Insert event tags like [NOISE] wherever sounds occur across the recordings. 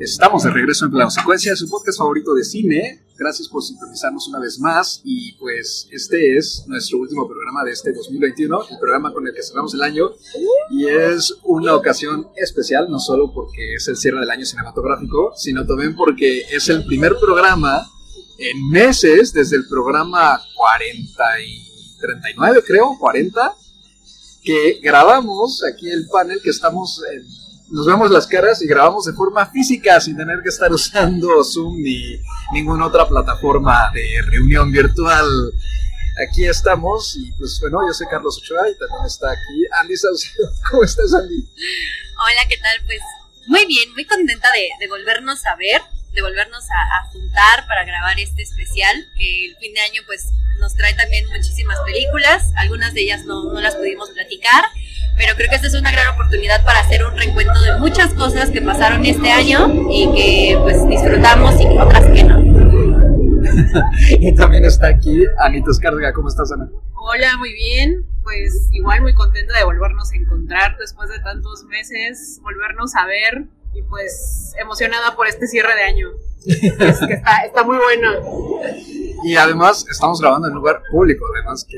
Estamos de regreso en Plano Secuencia, su podcast favorito de cine. Gracias por sintonizarnos una vez más. Y pues este es nuestro último programa de este 2021, el programa con el que cerramos el año. Y es una ocasión especial, no solo porque es el cierre del año cinematográfico, sino también porque es el primer programa en meses, desde el programa 40 y 39, creo, 40, que grabamos aquí el panel que estamos en nos vemos las caras y grabamos de forma física sin tener que estar usando Zoom ni ninguna otra plataforma de reunión virtual. Aquí estamos y pues bueno, yo soy Carlos Ochoa y también está aquí Andy Saucedo. [LAUGHS] ¿Cómo estás Andy? Hola, ¿qué tal? Pues muy bien, muy contenta de, volvernos a ver, de volvernos a, juntar para grabar este especial, que el fin de año pues nos trae también muchísimas películas, algunas de ellas no las pudimos platicar, pero creo que esta es una gran oportunidad para hacer un reencuentro de muchas cosas que pasaron este año y que pues disfrutamos y otras que no. [LAUGHS] y también está aquí Anita Escárcega, ¿cómo estás Ana? Hola, muy bien, pues igual muy contenta de volvernos a encontrar después de tantos meses, volvernos a ver y pues emocionada por este cierre de año. [LAUGHS] es que está, está muy bueno. Y además estamos grabando en un lugar público, además que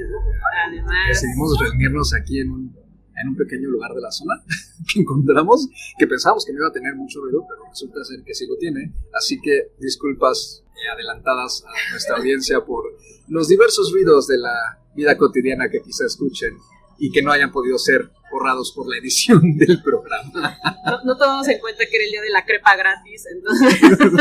decidimos reunirnos aquí en un en un pequeño lugar de la zona [LAUGHS] que encontramos, que pensábamos que no iba a tener mucho ruido, pero resulta ser que sí lo tiene. Así que disculpas eh, adelantadas a nuestra audiencia por los diversos ruidos de la vida cotidiana que quizá escuchen y que no hayan podido ser borrados por la edición [LAUGHS] del programa. No, no tomamos en cuenta que era el día de la crepa gratis, entonces... [LAUGHS]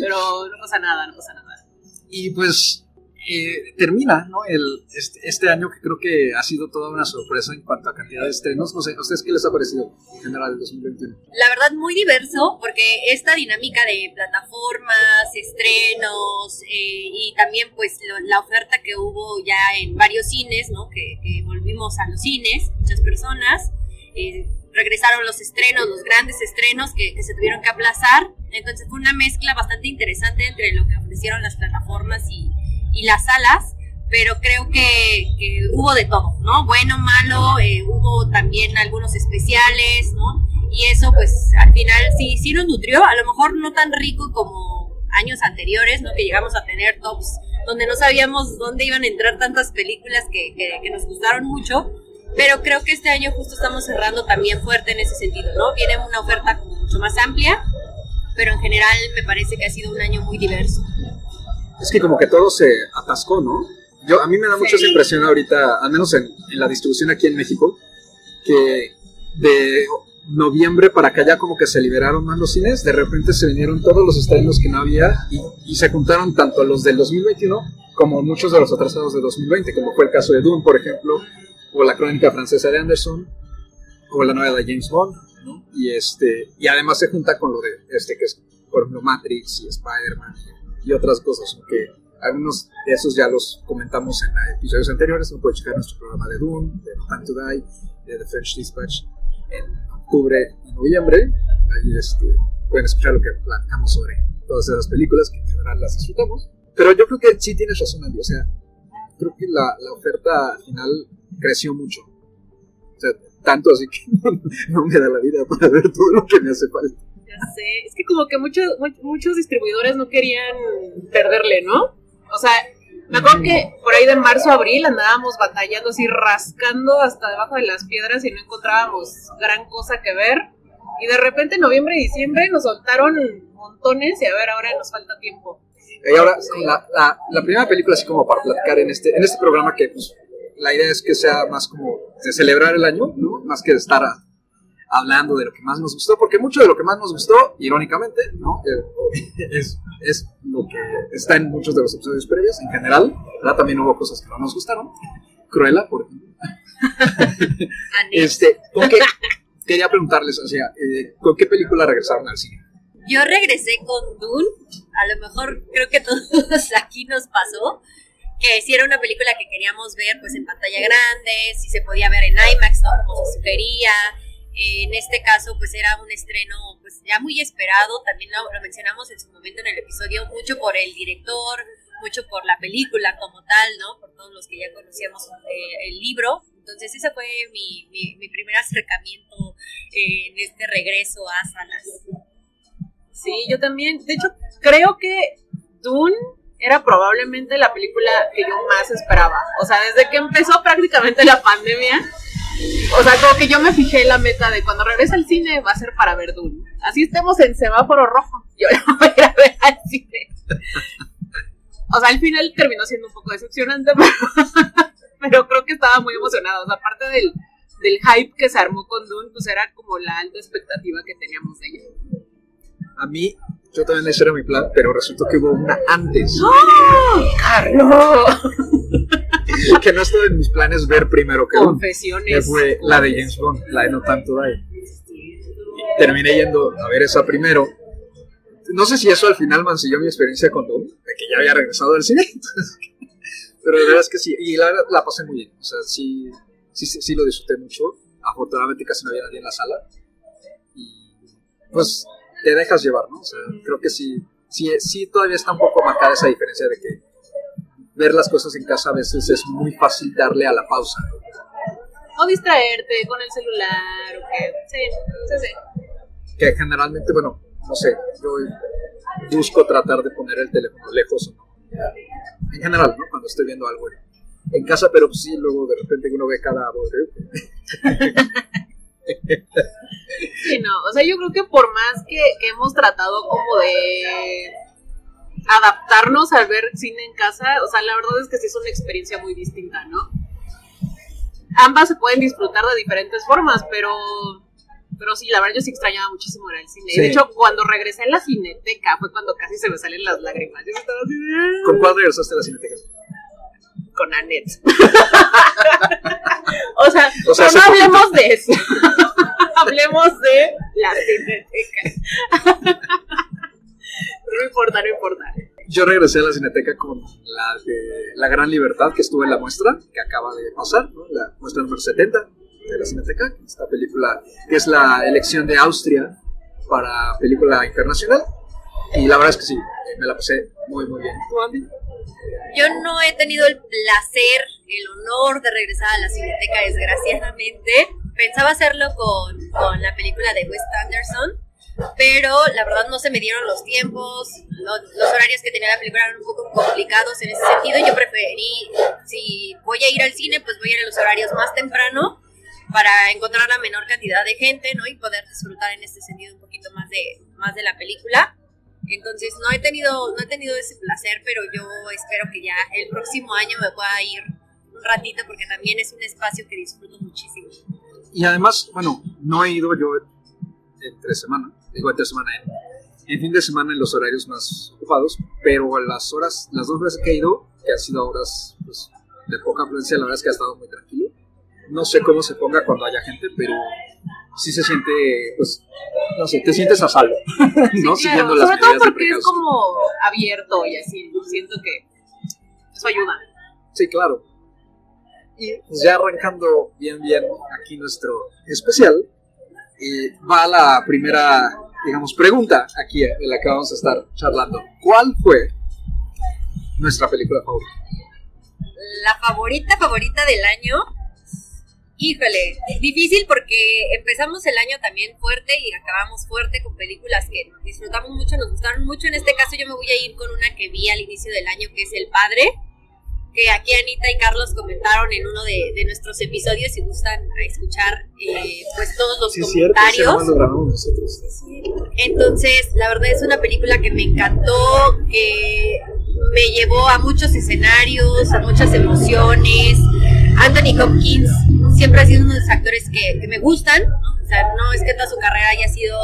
pero no pasa nada, no pasa nada. Y pues eh, termina ¿no? el, este, este, año que creo que ha sido toda una sorpresa en cuanto a cantidad de estrenos. No sé, ¿a ustedes qué les ha parecido en general el 2021? La verdad, muy diverso, porque esta dinámica de plataformas, estrenos eh, y también pues la oferta que hubo ya en varios cines, ¿no? que, volvimos a los cines, muchas personas. Eh, regresaron los estrenos, los grandes estrenos que, que, se tuvieron que aplazar. Entonces fue una mezcla bastante interesante entre lo que ofrecieron las plataformas y, y las salas, pero creo que, hubo de todo, ¿no? Bueno, malo, eh, hubo también algunos especiales, ¿no? Y eso pues al final sí, sí nos nutrió, a lo mejor no tan rico como años anteriores, ¿no? Que llegamos a tener tops donde no sabíamos dónde iban a entrar tantas películas que, que nos gustaron mucho, pero creo que este año justo estamos cerrando también fuerte en ese sentido, ¿no? Viene una oferta mucho más amplia, pero en general me parece que ha sido un año muy diverso es que como que todo se atascó, ¿no? Yo, a mí me da mucha impresión ahorita, al menos en, la distribución aquí en México, que de noviembre para acá ya como que se liberaron más los cines, de repente se vinieron todos los estrenos que no había y, se juntaron tanto los del 2021 como muchos de los atrasados de 2020, como fue el caso de Dune, por ejemplo, o la crónica francesa de Anderson, o la nueva de James Bond, ¿no? Y, este, y además se junta con lo de este que es, por ejemplo, Matrix y Spider-Man y otras cosas, aunque algunos de esos ya los comentamos en episodios anteriores, no puede checar nuestro programa de Doom, de No Time to Die, de The French Dispatch en octubre y noviembre, ahí este, pueden escuchar lo que platicamos sobre todas esas películas que en general las disfrutamos, pero yo creo que sí tienes razón Andy, o sea, creo que la, la oferta final creció mucho, o sea, tanto así que [LAUGHS] no me da la vida para ver todo lo que me hace falta Es que como que muchos, muchos distribuidores no querían perderle, ¿no? O sea, me acuerdo que por ahí de marzo a abril andábamos batallando así, rascando hasta debajo de las piedras y no encontrábamos gran cosa que ver. Y de repente en noviembre y diciembre nos soltaron montones y a ver, ahora nos falta tiempo. Y ahora, la, la, primera película, así como para platicar en este, en este programa, que pues, la idea es que sea más como de celebrar el año, ¿no? Más que de estar a, hablando de lo que más nos gustó, porque mucho de lo que más nos gustó, irónicamente, ¿no? Eh, [LAUGHS] es, es lo que está en muchos de los episodios previos, en general, ¿verdad? También hubo cosas que no nos gustaron. Cruella, por ejemplo. este, ¿con qué, quería preguntarles, o sea, eh, ¿con qué película regresaron al cine? Yo regresé con Dune, a lo mejor creo que todos [LAUGHS] aquí nos pasó, que si era una película que queríamos ver pues en pantalla grande, si se podía ver en IMAX, ¿no? Como se sugería, en este caso, pues era un estreno pues ya muy esperado, también lo, mencionamos en su momento en el episodio, mucho por el director, mucho por la película como tal, ¿no? Por todos los que ya conocíamos eh, el libro. Entonces ese fue mi, mi, mi primer acercamiento eh, en este regreso a salas. Sí, yo también. De hecho, creo que Dune era probablemente la película que yo más esperaba. O sea, desde que empezó prácticamente la pandemia, o sea, como que yo me fijé la meta de cuando regrese al cine va a ser para ver Dune. Así estemos en semáforo rojo. Yo [LAUGHS] la voy a ir a ver al cine. O sea, al final terminó siendo un poco decepcionante, [LAUGHS] pero, pero creo que estaba muy emocionada. O sea, aparte del, del hype que se armó con Dune, pues era como la alta expectativa que teníamos de ella. A mí, yo también ese era mi plan, pero resultó que hubo una antes. ¡Oh! ¡Carlos! [LAUGHS] que no estuvo en mis planes ver primero que Dune. Que Confesiones. fue la de James Bond, la de No Time to Die. Terminé yendo a ver esa primero. No sé si eso al final mancilló mi experiencia con Dune, de que ya había regresado al cine. [LAUGHS] Pero la verdad es que sí, y la la pasé muy bien. O sea, sí, sí, sí, sí lo disfruté mucho. Afortunadamente casi no había nadie en la sala. Y pues te dejas llevar, ¿no? O sea, creo que sí, sí, sí todavía está un poco marcada esa diferencia de que ver las cosas en casa a veces es muy fácil darle a la pausa. O distraerte con el celular, o que. Sí, sí, sí. Que generalmente, bueno, no sé, yo busco tratar de poner el teléfono lejos o no. En general, ¿no? Cuando estoy viendo algo en, casa, pero sí, luego de repente uno ve cada. [LAUGHS] Sí, no, o sea, yo creo que por más que, que hemos tratado como de adaptarnos al ver cine en casa, o sea, la verdad es que sí es una experiencia muy distinta, ¿no? Ambas se pueden disfrutar de diferentes formas, pero, pero sí, la verdad yo sí extrañaba muchísimo ir al cine. Sí. De hecho, cuando regresé a la cineteca fue cuando casi se me salen las lágrimas. Yo estaba así de... ¿Con cuál regresaste a la cineteca? Con Annette. [LAUGHS] o sea, O sea, pero no hablemos de eso. [LAUGHS] hablemos de la cineteca. [LAUGHS] [LAUGHS] no importa, no importa. Yo regresé a la cineteca con la de La Gran Libertad, que estuvo en la muestra, que acaba de pasar, ¿no? la muestra número 70 de la cineteca, esta película que es la elección de Austria para película internacional. Y la verdad es que sí, me la pasé muy, muy bien. ¿Tú, Andy? Yo no he tenido el placer, el honor de regresar a la cineteca, desgraciadamente. Pensaba hacerlo con, con la película de Wes Anderson, pero la verdad no se me dieron los tiempos, lo- los horarios que tenía la película eran un poco complicados en ese sentido. Yo preferí, si voy a ir al cine, pues voy a ir en los horarios más temprano para encontrar la menor cantidad de gente, ¿no? Y poder disfrutar en este sentido un poquito más de, más de la película. Entonces no he tenido, no he tenido ese placer, pero yo espero que ya el próximo año me pueda ir un ratito porque también es un espacio que disfruto muchísimo. Y además, bueno, no he ido yo entre semana, digo entre semana, en, en fin de semana en los horarios más ocupados, pero las horas, las dos veces que he ido, que han sido horas pues, de poca afluencia, la verdad es que ha estado muy tranquilo. No sé cómo se ponga cuando haya gente, pero sí se siente, pues, no sé, te sientes a salvo, [LAUGHS] ¿no? Siguiendo las Sobre todo porque es como abierto y así. Siento que eso ayuda. Sí, claro. Y pues ya arrancando bien, bien aquí nuestro especial, eh, va la primera, digamos, pregunta aquí en la que vamos a estar charlando. ¿Cuál fue nuestra película favorita? La favorita, favorita del año. Híjole, difícil porque empezamos el año también fuerte y acabamos fuerte con películas que disfrutamos mucho, nos gustaron mucho. En este caso yo me voy a ir con una que vi al inicio del año que es El Padre, que aquí Anita y Carlos comentaron en uno de, de nuestros episodios si gustan escuchar eh, pues todos los comentarios. lo grabamos nosotros. Entonces, la verdad es una película que me encantó, que me llevó a muchos escenarios, a muchas emociones. Anthony Hopkins siempre ha sido uno de los actores que, que me gustan. O sea, no es que toda su carrera haya sido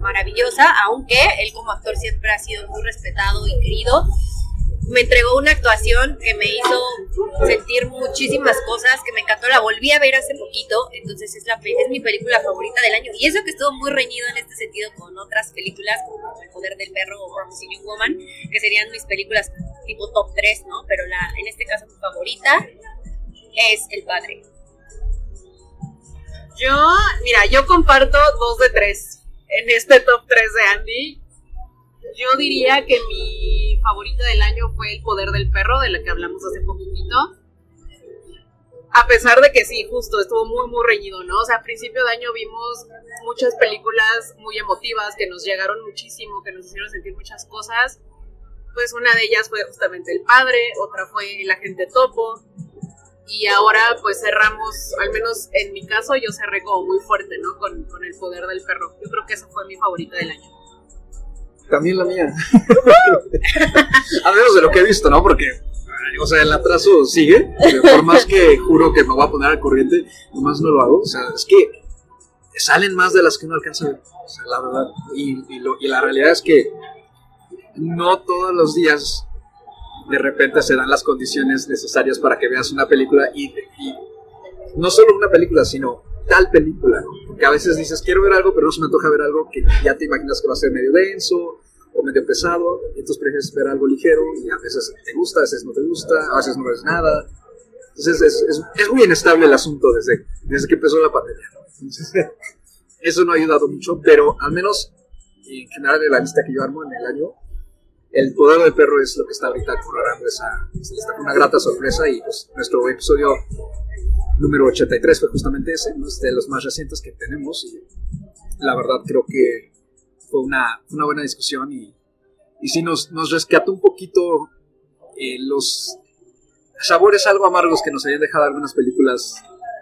maravillosa, aunque él como actor siempre ha sido muy respetado y querido. Me entregó una actuación que me hizo sentir muchísimas cosas, que me encantó. La volví a ver hace poquito, entonces es, la, es mi película favorita del año. Y eso que estuvo muy reñido en este sentido con otras películas como El Poder del Perro o Promising Young Woman, que serían mis películas tipo top 3, ¿no? Pero la, en este caso mi favorita es El Padre. Yo, mira, yo comparto dos de tres en este top 3 de Andy. Yo diría que mi favorita del año fue El Poder del Perro, de la que hablamos hace poquito. A pesar de que sí, justo, estuvo muy, muy reñido, ¿no? O sea, a principio de año vimos muchas películas muy emotivas que nos llegaron muchísimo, que nos hicieron sentir muchas cosas. Pues una de ellas fue justamente El Padre, otra fue El Agente Topo, y ahora pues cerramos, al menos en mi caso, yo cerré como muy fuerte, ¿no? Con, con El Poder del Perro. Yo creo que esa fue mi favorita del año. También la mía. [LAUGHS] a menos de lo que he visto, ¿no? Porque o sea, el atraso sigue. Por más que juro que me voy a poner al corriente, nomás no lo hago. O sea, es que salen más de las que uno alcanza a ver. O sea, la verdad. Y, y, la realidad es que no todos los días de repente se dan las condiciones necesarias para que veas una película y, y no solo una película, sino tal película. Porque a veces dices, quiero ver algo, pero no se me antoja ver algo que ya te imaginas que va a ser medio denso o medio pesado, entonces prefieres ver algo ligero y a veces te gusta, a veces no te gusta, a veces no ves nada. Entonces es, es, es muy inestable el asunto desde, desde que empezó la pandemia. Entonces, [LAUGHS] eso no ha ayudado mucho, pero al menos en general en la lista que yo armo en el año, el poder del perro es lo que está ahorita coronando esa, esa una grata sorpresa y pues nuestro episodio número 83 fue justamente ese, ¿no? de los más recientes que tenemos y la verdad creo que fue una, una buena discusión y, y sí nos, nos rescató un poquito eh, los sabores algo amargos que nos habían dejado algunas películas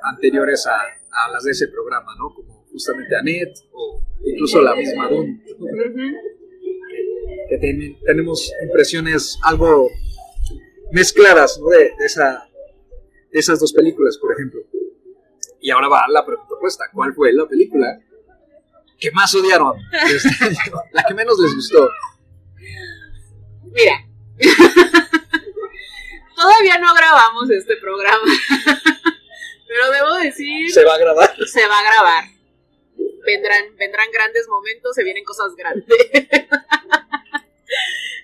anteriores a, a las de ese programa, ¿no? Como justamente Annette o incluso la misma Dune. Que tenemos impresiones algo mezcladas ¿no? de, de, esa, de esas dos películas, por ejemplo. Y ahora va la propuesta. ¿Cuál fue la película que más odiaron [LAUGHS] La que menos les gustó. Mira, [LAUGHS] todavía no grabamos este programa, [LAUGHS] pero debo decir... Se va a grabar. Se va a grabar. Vendrán, vendrán grandes momentos, se vienen cosas grandes.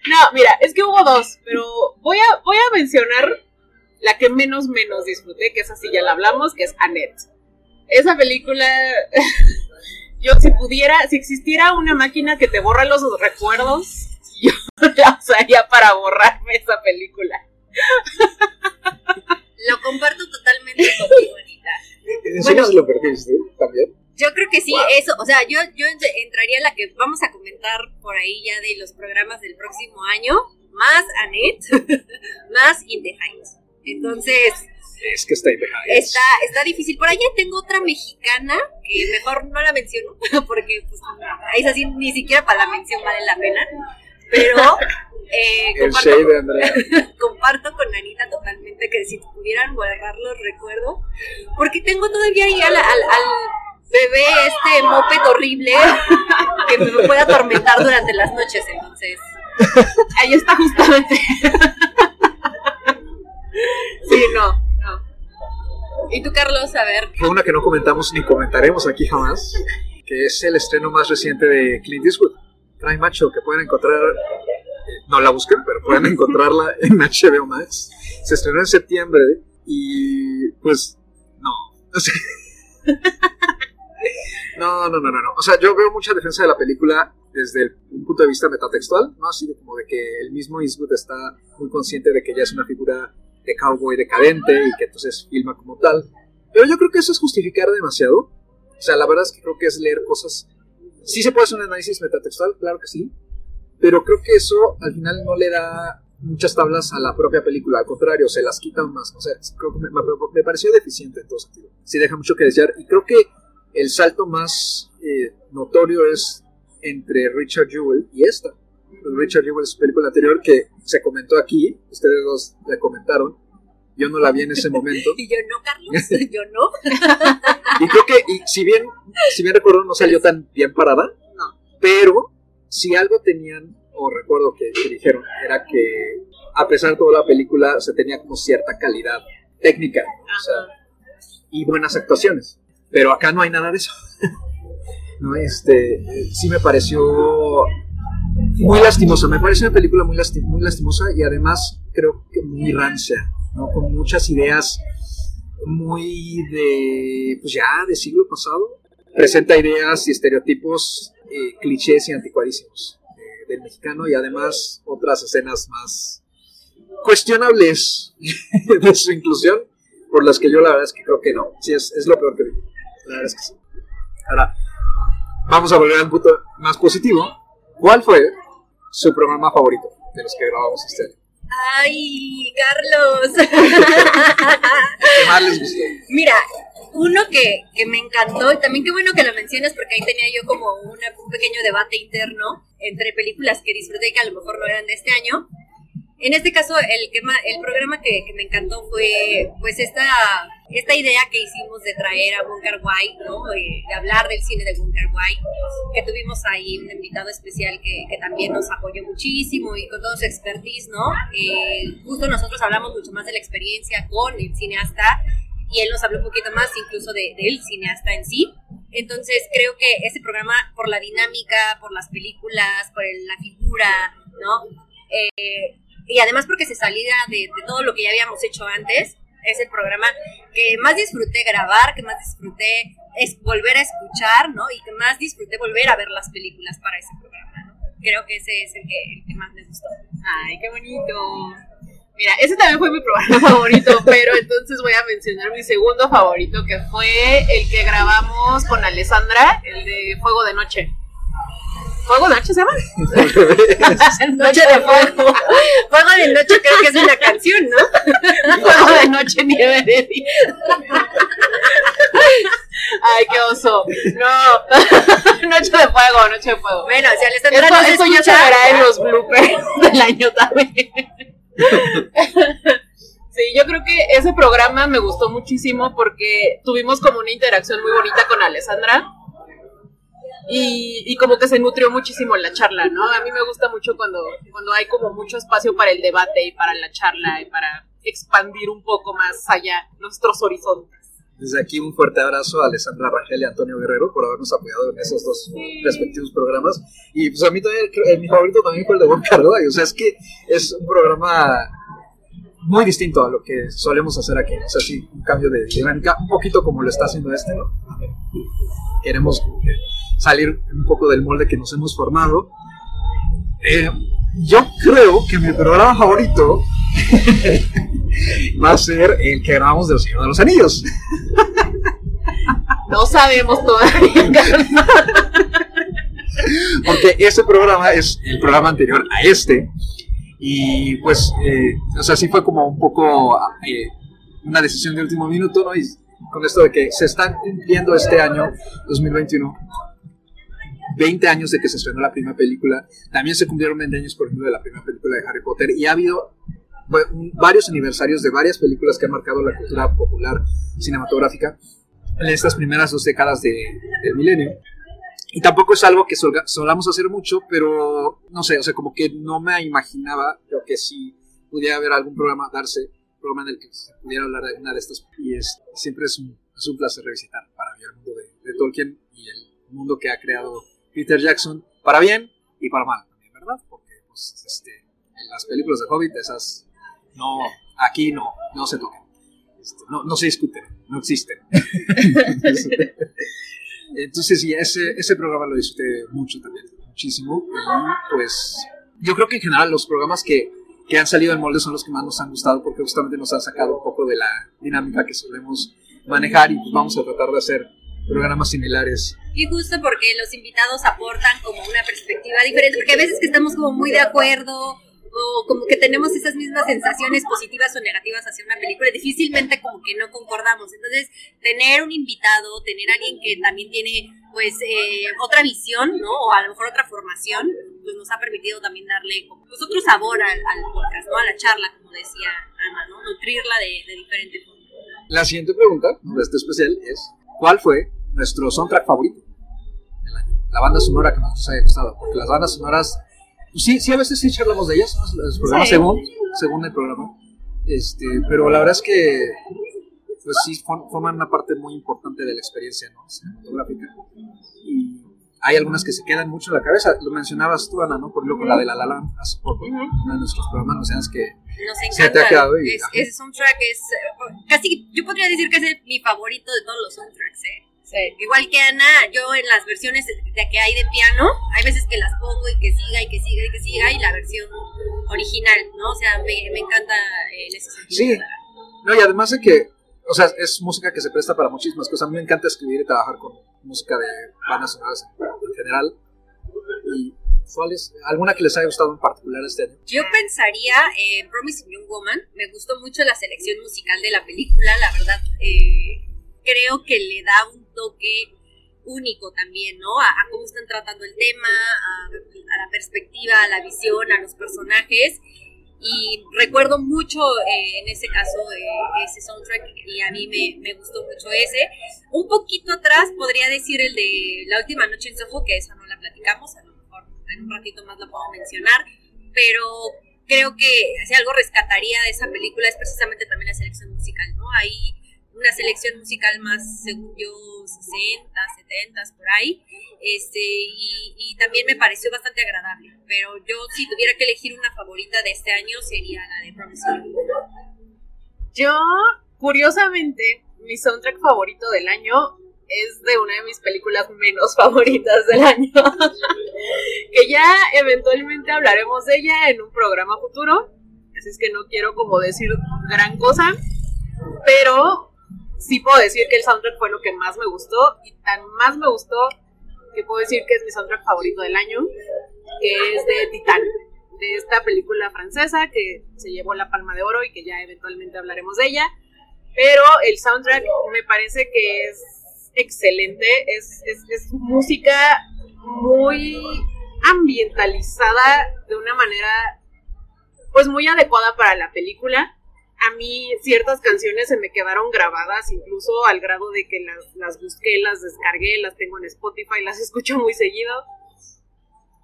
No, mira, es que hubo dos, pero voy a, voy a mencionar la que menos menos disfruté, que esa sí ya la hablamos, que es Annette. Esa película yo si pudiera, si existiera una máquina que te borra los recuerdos, [LAUGHS] yo la usaría para borrarme esa película. Lo comparto totalmente contigo, Anita. ¿En serio lo perdiste también? Yo creo que sí, eso, o sea, yo, yo entraría a la que vamos a comentar por ahí ya de los programas del próximo año, más Annette, [LAUGHS] más In the Heights. Entonces, es que está Está, está difícil. Por allá tengo otra mexicana que mejor no la menciono [LAUGHS] porque pues, es así, ni siquiera para la mención vale la pena. Pero eh, comparto, [LAUGHS] comparto, con Anita totalmente que si pudieran guardar los recuerdos, porque tengo todavía ahí al, al, bebé este moped horrible que me puede atormentar durante las noches, entonces. Ahí está justamente. [LAUGHS] Sí, no. ¿Y tú, Carlos? A ver. Fue una que no comentamos ni comentaremos aquí jamás, que es el estreno más reciente de Clint Eastwood, Crime Macho, que pueden encontrar, eh, no la busquen, pero pueden [LAUGHS] encontrarla en HBO Max. Se estrenó en septiembre y pues no. [LAUGHS] No, no, no, no, no. O sea, yo veo mucha defensa de la película desde un punto de vista metatextual, ¿no? Así de como de que el mismo Eastwood está muy consciente de que ella es una figura de cowboy decadente y que entonces filma como tal. Pero yo creo que eso es justificar demasiado. O sea, la verdad es que creo que es leer cosas. Sí se puede hacer un análisis metatextual, claro que sí. Pero creo que eso al final no le da muchas tablas a la propia película. Al contrario, se las quita más. O sea, creo que me, pareció deficiente en todo sentido. Sí deja mucho que desear. Y creo que el salto más eh, notorio es entre Richard Jewell y esta. Richard Jewell, su película anterior, que se comentó aquí, ustedes dos la comentaron, yo no la vi en ese momento. [LAUGHS] y yo no, Carlos, [LAUGHS] yo no. y creo que, y si bien, si bien recuerdo, no salió tan bien parada, no. pero si algo tenían, o recuerdo que, dijeron, era que a pesar de toda la película se tenía como cierta calidad técnica y buenas actuaciones. Pero acá no hay nada de eso. [LAUGHS] no, este, sí me pareció muy lastimosa, me parece una película muy, muy lastimosa y además creo que muy rancia, ¿no? con muchas ideas muy de, pues ya, de siglo pasado. Presenta ideas y estereotipos, eh, clichés y anticuadísimos del mexicano y además otras escenas más cuestionables [LAUGHS] de su inclusión. por las que yo la verdad es que creo que no. Sí, es, es lo peor que vi. La verdad es que sí. Ahora, vamos a volver a un punto más positivo. ¿Cuál fue su programa favorito de los que grabamos este año? Ay, Carlos. ¿Qué más les gustó? Mira, uno que, que me encantó, y también qué bueno que lo mencionas porque ahí tenía yo como una- un pequeño debate interno entre películas que disfruté y que a lo mejor no eran de este año. En este caso, el, que el programa que, que me encantó fue pues esta, esta idea que hicimos de traer a Bunker White, ¿no? Eh, de hablar del cine de Bunker White, que tuvimos ahí un invitado especial que, también nos apoyó muchísimo y con todo su expertise, ¿no? Eh, justo nosotros hablamos mucho más de la experiencia con el cineasta y él nos habló un poquito más incluso de, del cineasta en sí. Entonces creo que ese programa, por la dinámica, por las películas, por la figura, ¿no? Eh, y además porque se salía de todo lo que ya habíamos hecho antes, es el programa que más disfruté grabar, que más disfruté es volver a escuchar, ¿no? Y que más disfruté volver a ver las películas para ese programa, ¿no? Creo que ese es el que, el que más me gustó. Ay, qué bonito. Mira, ese también fue mi programa [LAUGHS] favorito, pero entonces voy a mencionar mi segundo favorito, que fue el que grabamos con Alessandra, el de Fuego de Noche. ¿Fuego de Noche se llama? [LAUGHS] Noche de Fuego. Fuego de Noche creo que es una canción, ¿no? [LAUGHS] Fuego de Noche, nieve de día. Ay, qué oso. No. [LAUGHS] Noche de Fuego, Noche de Fuego. Bueno, si Alessandra Eso, nos eso ya se verá en los bloopers del año también. Sí, yo creo que ese programa me gustó muchísimo porque tuvimos como una interacción muy bonita con Alessandra y, y como que se nutrió muchísimo la charla, ¿no? A mí me gusta mucho cuando, cuando hay como mucho espacio para el debate y para la charla y para expandir un poco más allá nuestros horizontes. Desde aquí un fuerte abrazo a Alessandra Rangel y Antonio Guerrero por habernos apoyado en esos dos respectivos programas. Y pues a mí también, mi favorito también fue el de Juan Carlos. O sea, es que es un programa muy distinto a lo que solemos hacer aquí. O sea, sí, un cambio de dinámica, un poquito como lo está haciendo este, ¿no? Queremos salir un poco del molde que nos hemos formado. Eh, yo creo que mi programa favorito [LAUGHS] va a ser el que grabamos de Los Señor de los Anillos. [LAUGHS] No sabemos todavía. [LAUGHS] Porque ese programa es el programa anterior a este. Y pues, eh, o sea, sí fue como un poco eh, una decisión de último minuto, ¿no? Y con esto de que se están cumpliendo este año, 2021, 20 años de que se estrenó la primera película. También se cumplieron 20 años, por ejemplo, de la primera película de Harry Potter. Y ha habido varios aniversarios de varias películas que han marcado la cultura popular cinematográfica en estas primeras dos décadas de- del milenio. Y tampoco es algo que solamos hacer mucho, pero no sé, o sea, como que no me imaginaba, creo que si pudiera haber algún programa, darse, programa en el que se pudiera hablar de una de estas. Y es, siempre es un, es un placer revisitar para mí el mundo de, de Tolkien y el mundo que ha creado Peter Jackson, para bien y para mal también, ¿verdad? Porque pues, este, en las películas de Hobbit, esas no, aquí no, no se tocan. Este, no, no se discuten, no existen. [LAUGHS] [LAUGHS] Entonces, sí, ese, ese programa lo disfruté mucho también, muchísimo. Y pues, yo creo que en general los programas que, que han salido del molde son los que más nos han gustado porque justamente nos han sacado un poco de la dinámica que solemos manejar y pues vamos a tratar de hacer programas similares. Y justo porque los invitados aportan como una perspectiva diferente, porque a veces que estamos como muy de acuerdo o como que tenemos esas mismas sensaciones positivas o negativas hacia una película, difícilmente como que no concordamos. Entonces, tener un invitado, tener alguien que también tiene pues eh, otra visión, ¿no? O a lo mejor otra formación, pues nos ha permitido también darle pues, otro sabor al, al podcast, ¿no? A la charla, como decía Ana, ¿no? Nutrirla de, de diferente forma. La siguiente pregunta de este especial es, ¿cuál fue nuestro soundtrack favorito? La banda sonora que más nos haya gustado, porque las bandas sonoras, sí, sí, a veces sí charlamos de ellas, ¿no? los programas Sí. según, según el programa, este, pero la verdad es que pues sí for- forman una parte muy importante de la experiencia ¿no? cinematográfica y hay algunas que se quedan mucho en la cabeza, lo mencionabas tú Ana, ¿no? Por ejemplo, la de La La Land hace poco, uno de nuestros programas, no seas que Nos Se te ha quedado y- Es, ese soundtrack es eh, casi, yo podría decir que es el- mi favorito de todos los soundtracks, ¿eh? Sí. Igual que Ana, yo en las versiones de que hay de piano, hay veces que las pongo y que siga y que siga y que siga, y la versión original, ¿no? O sea, me, me encanta eh, en ese sentido. Sí. No, y además de que, o sea, es música que se presta para muchísimas cosas. A mí me encanta escribir y trabajar con música de bandas sonoras en, general. ¿Y cuál es? ¿Alguna que les haya gustado en particular este año? Yo pensaría en Promising Young Woman. Me gustó mucho la selección musical de la película, la verdad. Eh, creo que le da un toque único también, ¿no? A, cómo están tratando el tema, a, a, la perspectiva, a la visión, a los personajes y recuerdo mucho eh, en ese caso eh, ese soundtrack y a mí me, me, gustó mucho ese. Un poquito atrás podría decir el de La Última Noche en Soho, que esa no la platicamos, a lo mejor en un ratito más la puedo mencionar, pero creo que si algo rescataría de esa película es precisamente también la selección musical, ¿no? Ahí una selección musical más, según yo, 60, 70, por ahí. Este, y, también me pareció bastante agradable. Pero yo, si tuviera que elegir una favorita de este año, sería la de Promising Yo, curiosamente, mi soundtrack favorito del año es de una de mis películas menos [LAUGHS] favoritas del año. [LAUGHS] que ya eventualmente hablaremos de ella en un programa futuro. Así es que no quiero como decir gran cosa. Pero sí puedo decir que el soundtrack fue lo que más me gustó y tan más me gustó que puedo decir que es mi soundtrack favorito del año, que es de Titán, de esta película francesa que se llevó la Palma de Oro y que ya eventualmente hablaremos de ella. Pero el soundtrack me parece que es excelente, es, es, es música muy ambientalizada de una manera pues muy adecuada para la película a mí ciertas canciones se me quedaron grabadas, incluso al grado de que las, las busqué, las descargué, las tengo en Spotify, las [LAUGHS] escucho muy seguido.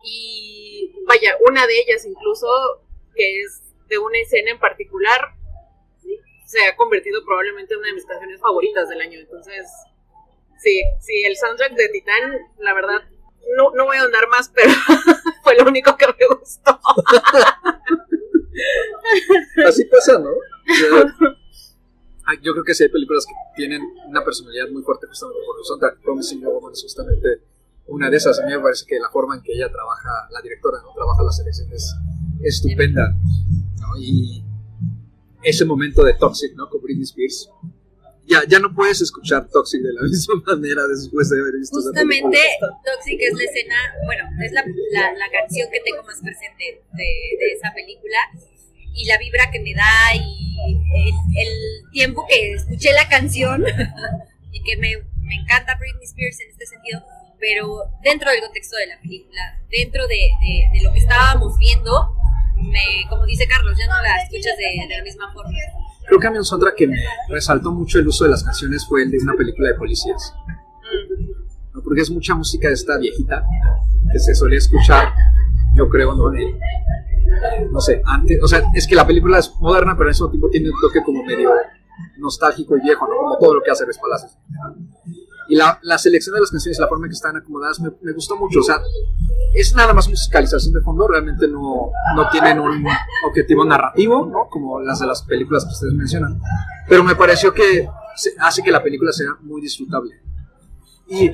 Y vaya, una de ellas incluso, que es de una escena en particular, se ha convertido probablemente en una de mis canciones favoritas del año. Entonces, sí, sí, el soundtrack de Titán, la verdad, no, no voy a andar más, pero [LAUGHS] fue lo único que me gustó. [LAUGHS] [LAUGHS] Así pasa, ¿no? Yo, creo que sí hay películas que tienen una personalidad muy fuerte justamente por los soundtrack. Promising Woman es justamente una de esas. A mí me parece que la forma en que ella trabaja, la directora, ¿no? Trabaja la selección es estupenda. Y ese momento de Toxic, ¿no? Con Britney Spears. Ya, ya no puedes escuchar Toxic de la [LAUGHS] misma manera después de haber visto Justamente Toxic es la escena, bueno, es la, la, canción que tengo más presente de, de esa película y la vibra que me da y el, tiempo que escuché la canción [LAUGHS] y que me, me, encanta Britney Spears en este sentido, pero dentro del contexto de la película, dentro de, de, lo que estábamos viendo, me, como dice Carlos, ya no la escuchas de, la misma forma. Creo que a mí un soundtrack que me resaltó mucho el uso de las canciones fue el de una película de policías. Mm. Porque es mucha música de esta viejita que se solía escuchar, yo creo, ¿no? No sé, antes, o sea, es que la película es moderna, pero en ese tiempo tiene un toque como medio nostálgico y viejo, ¿no? Como todo lo que hace Res Palacios. Y la, la, selección de las canciones, la forma en que están acomodadas, me, me, gustó mucho. O sea, es nada más musicalización de fondo, realmente no, no tienen un objetivo narrativo, ¿no? Como las de las películas que ustedes mencionan. Pero me pareció que hace que la película sea muy disfrutable. Y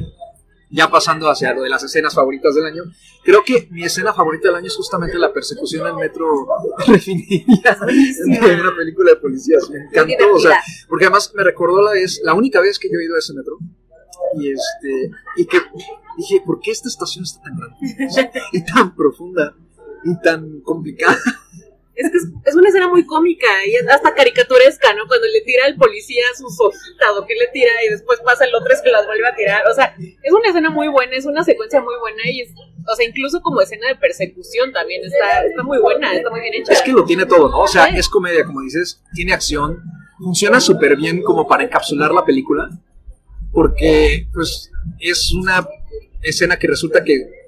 ya pasando hacia lo de las escenas favoritas del año, creo que mi escena favorita del año es justamente la persecución al metro refinería de una película de policías. Me encantó, o sea, porque además me recordó la vez, la única vez que yo he ido a ese metro. Y este, y que dije, ¿por qué esta estación está tan grande? y tan profunda y tan complicada. Es que es, una escena muy cómica y hasta caricaturesca, ¿no? Cuando le tira al policía sus hojitas o que le tira y después pasa el otro es que las vuelve a tirar. O sea, es una escena muy buena, es una secuencia muy buena y es, o sea, incluso como escena de persecución también está, está muy buena, está muy bien hecha. Es que lo tiene todo, ¿no? O sea, es comedia, como dices, tiene acción, funciona súper bien como para encapsular la película, porque pues es una escena que resulta que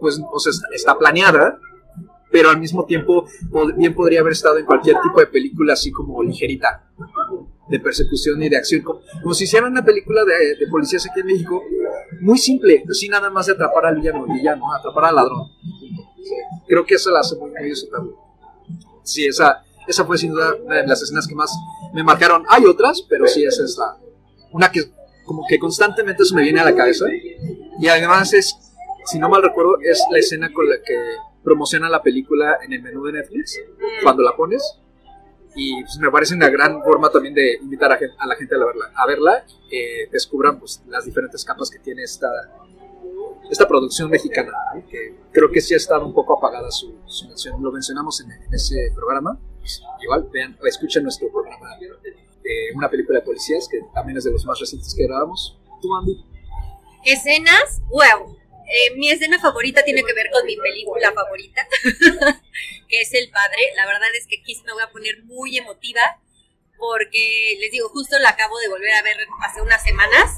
pues o sea, está planeada pero al mismo tiempo bien podría haber estado en cualquier tipo de película así como ligerita, de persecución y de acción, como, si hicieran una película de, de, policías aquí en México, muy simple, así nada más de atrapar al villano, villano, atrapar al ladrón. Creo que eso la hace muy, muy también. Sí, esa, esa fue sin duda una de las escenas que más me marcaron. Hay otras, pero sí, esa es la, una que como que constantemente se me viene a la cabeza. Y además es, si no mal recuerdo, es la escena con la que promociona la película en el menú de Netflix, cuando la pones. Y pues, me parece una gran forma también de invitar a, a la gente a verla, a verla que descubran pues, las diferentes capas que tiene esta, esta producción mexicana, que creo que sí ha estado un poco apagada su, su mención. Lo mencionamos en, en ese programa. Pues, igual, vean, escuchen nuestro programa de una película de policías, que también es de los más recientes que grabamos. ¿Tú, Andy? Escenas, wow. Eh, mi escena favorita tiene que ver con mi película favorita, [LAUGHS] que es El Padre. La verdad es que aquí me voy a poner muy emotiva, porque les digo, justo la acabo de volver a ver hace unas semanas.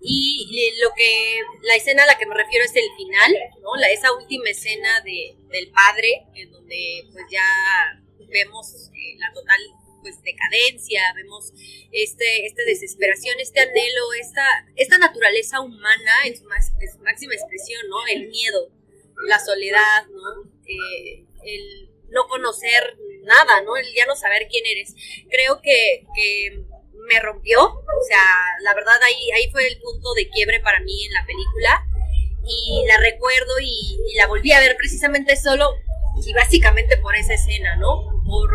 Y lo que, la escena a la que me refiero es el final, ¿no? La, esa última escena de, del padre, en donde pues ya vemos eh, la total pues decadencia, vemos este, esta desesperación, este anhelo, esta, esta naturaleza humana en su, más, en su máxima expresión, ¿no? El miedo, la soledad, ¿no? Eh, el no conocer nada, ¿no? El ya no saber quién eres. Creo que, que me rompió, o sea, la verdad ahí, ahí fue el punto de quiebre para mí en la película y la recuerdo y, y la volví a ver precisamente solo y básicamente por esa escena, ¿no? Por,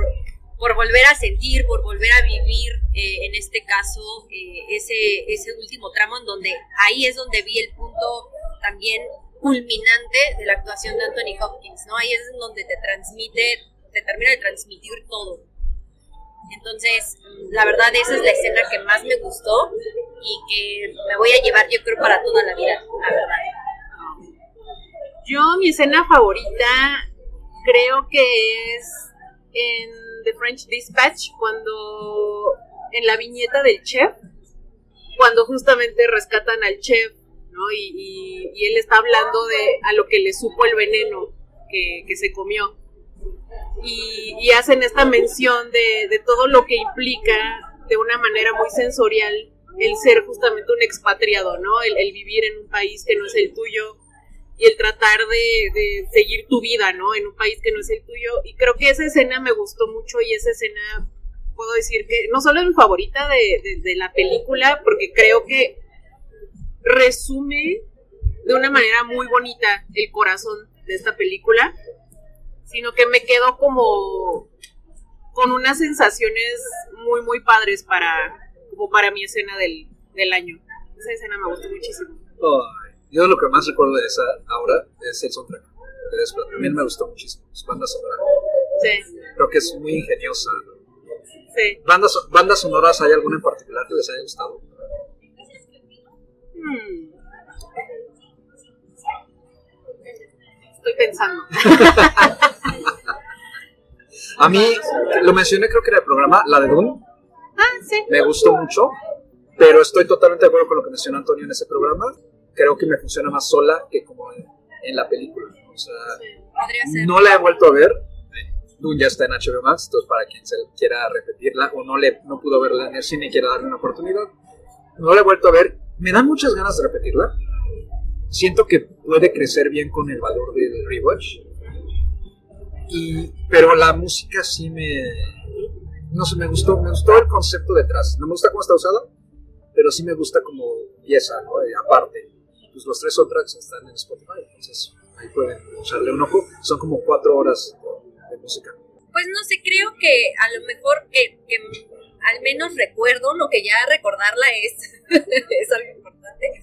por volver a sentir, por volver a vivir, eh, en este caso, eh, ese, ese último tramo en donde ahí es donde vi el punto también culminante de la actuación de Anthony Hopkins, ¿no? Ahí es donde te transmite, te termina de transmitir todo. Entonces, la verdad, esa es la escena que más me gustó y que me voy a llevar, yo creo, para toda la vida, la verdad. Yo, mi escena favorita, creo que es en The French Dispatch, cuando en la viñeta del chef, cuando justamente rescatan al chef, ¿no? Y, y, él está hablando de a lo que le supo el veneno que, que se comió. Y, hacen esta mención de, de todo lo que implica de una manera muy sensorial el ser justamente un expatriado, ¿no? El, vivir en un país que no es el tuyo, y el tratar de, de, seguir tu vida, ¿no? En un país que no es el tuyo. Y creo que esa escena me gustó mucho y esa escena, puedo decir que no solo es mi favorita de, de, la película, porque creo que resume de una manera muy bonita el corazón de esta película, sino que me quedo como con unas sensaciones muy, muy padres para, como para mi escena del, del año. Esa escena me gustó muchísimo. Oh. Yo lo que más recuerdo de esa ahora es el soundtrack. También me gustó muchísimo. Su banda sonora. Sí. Creo que es muy ingeniosa. Sí. ¿Bandas, ¿Bandas sonoras hay alguna en particular que les haya gustado? Hmm. Estoy pensando. [LAUGHS] A mí, lo mencioné creo que era el programa, la de Dune. Ah, sí. Me gustó mucho, pero estoy totalmente de acuerdo con lo que mencionó Antonio en ese programa creo que me funciona más sola que como en, en la película. O sea, sí, no la he vuelto a ver. Dune ya está en HBO Max, entonces para quien se quiera repetirla o no le no pudo verla en el cine y quiera darle una oportunidad, no la he vuelto a ver. Me dan muchas ganas de repetirla. Siento que puede crecer bien con el valor del rewatch. Y, pero la música sí me. No sé, me gustó, me gustó el concepto detrás. No me gusta cómo está usada, pero sí me gusta como pieza, ¿no? Eh, aparte pues los tres soundtracks están en Spotify, entonces ahí pueden echarle un ojo. Son como cuatro horas de, música. Pues no sé, creo que a lo mejor que, que al menos recuerdo, lo que ya recordarla es, [LAUGHS] es algo importante.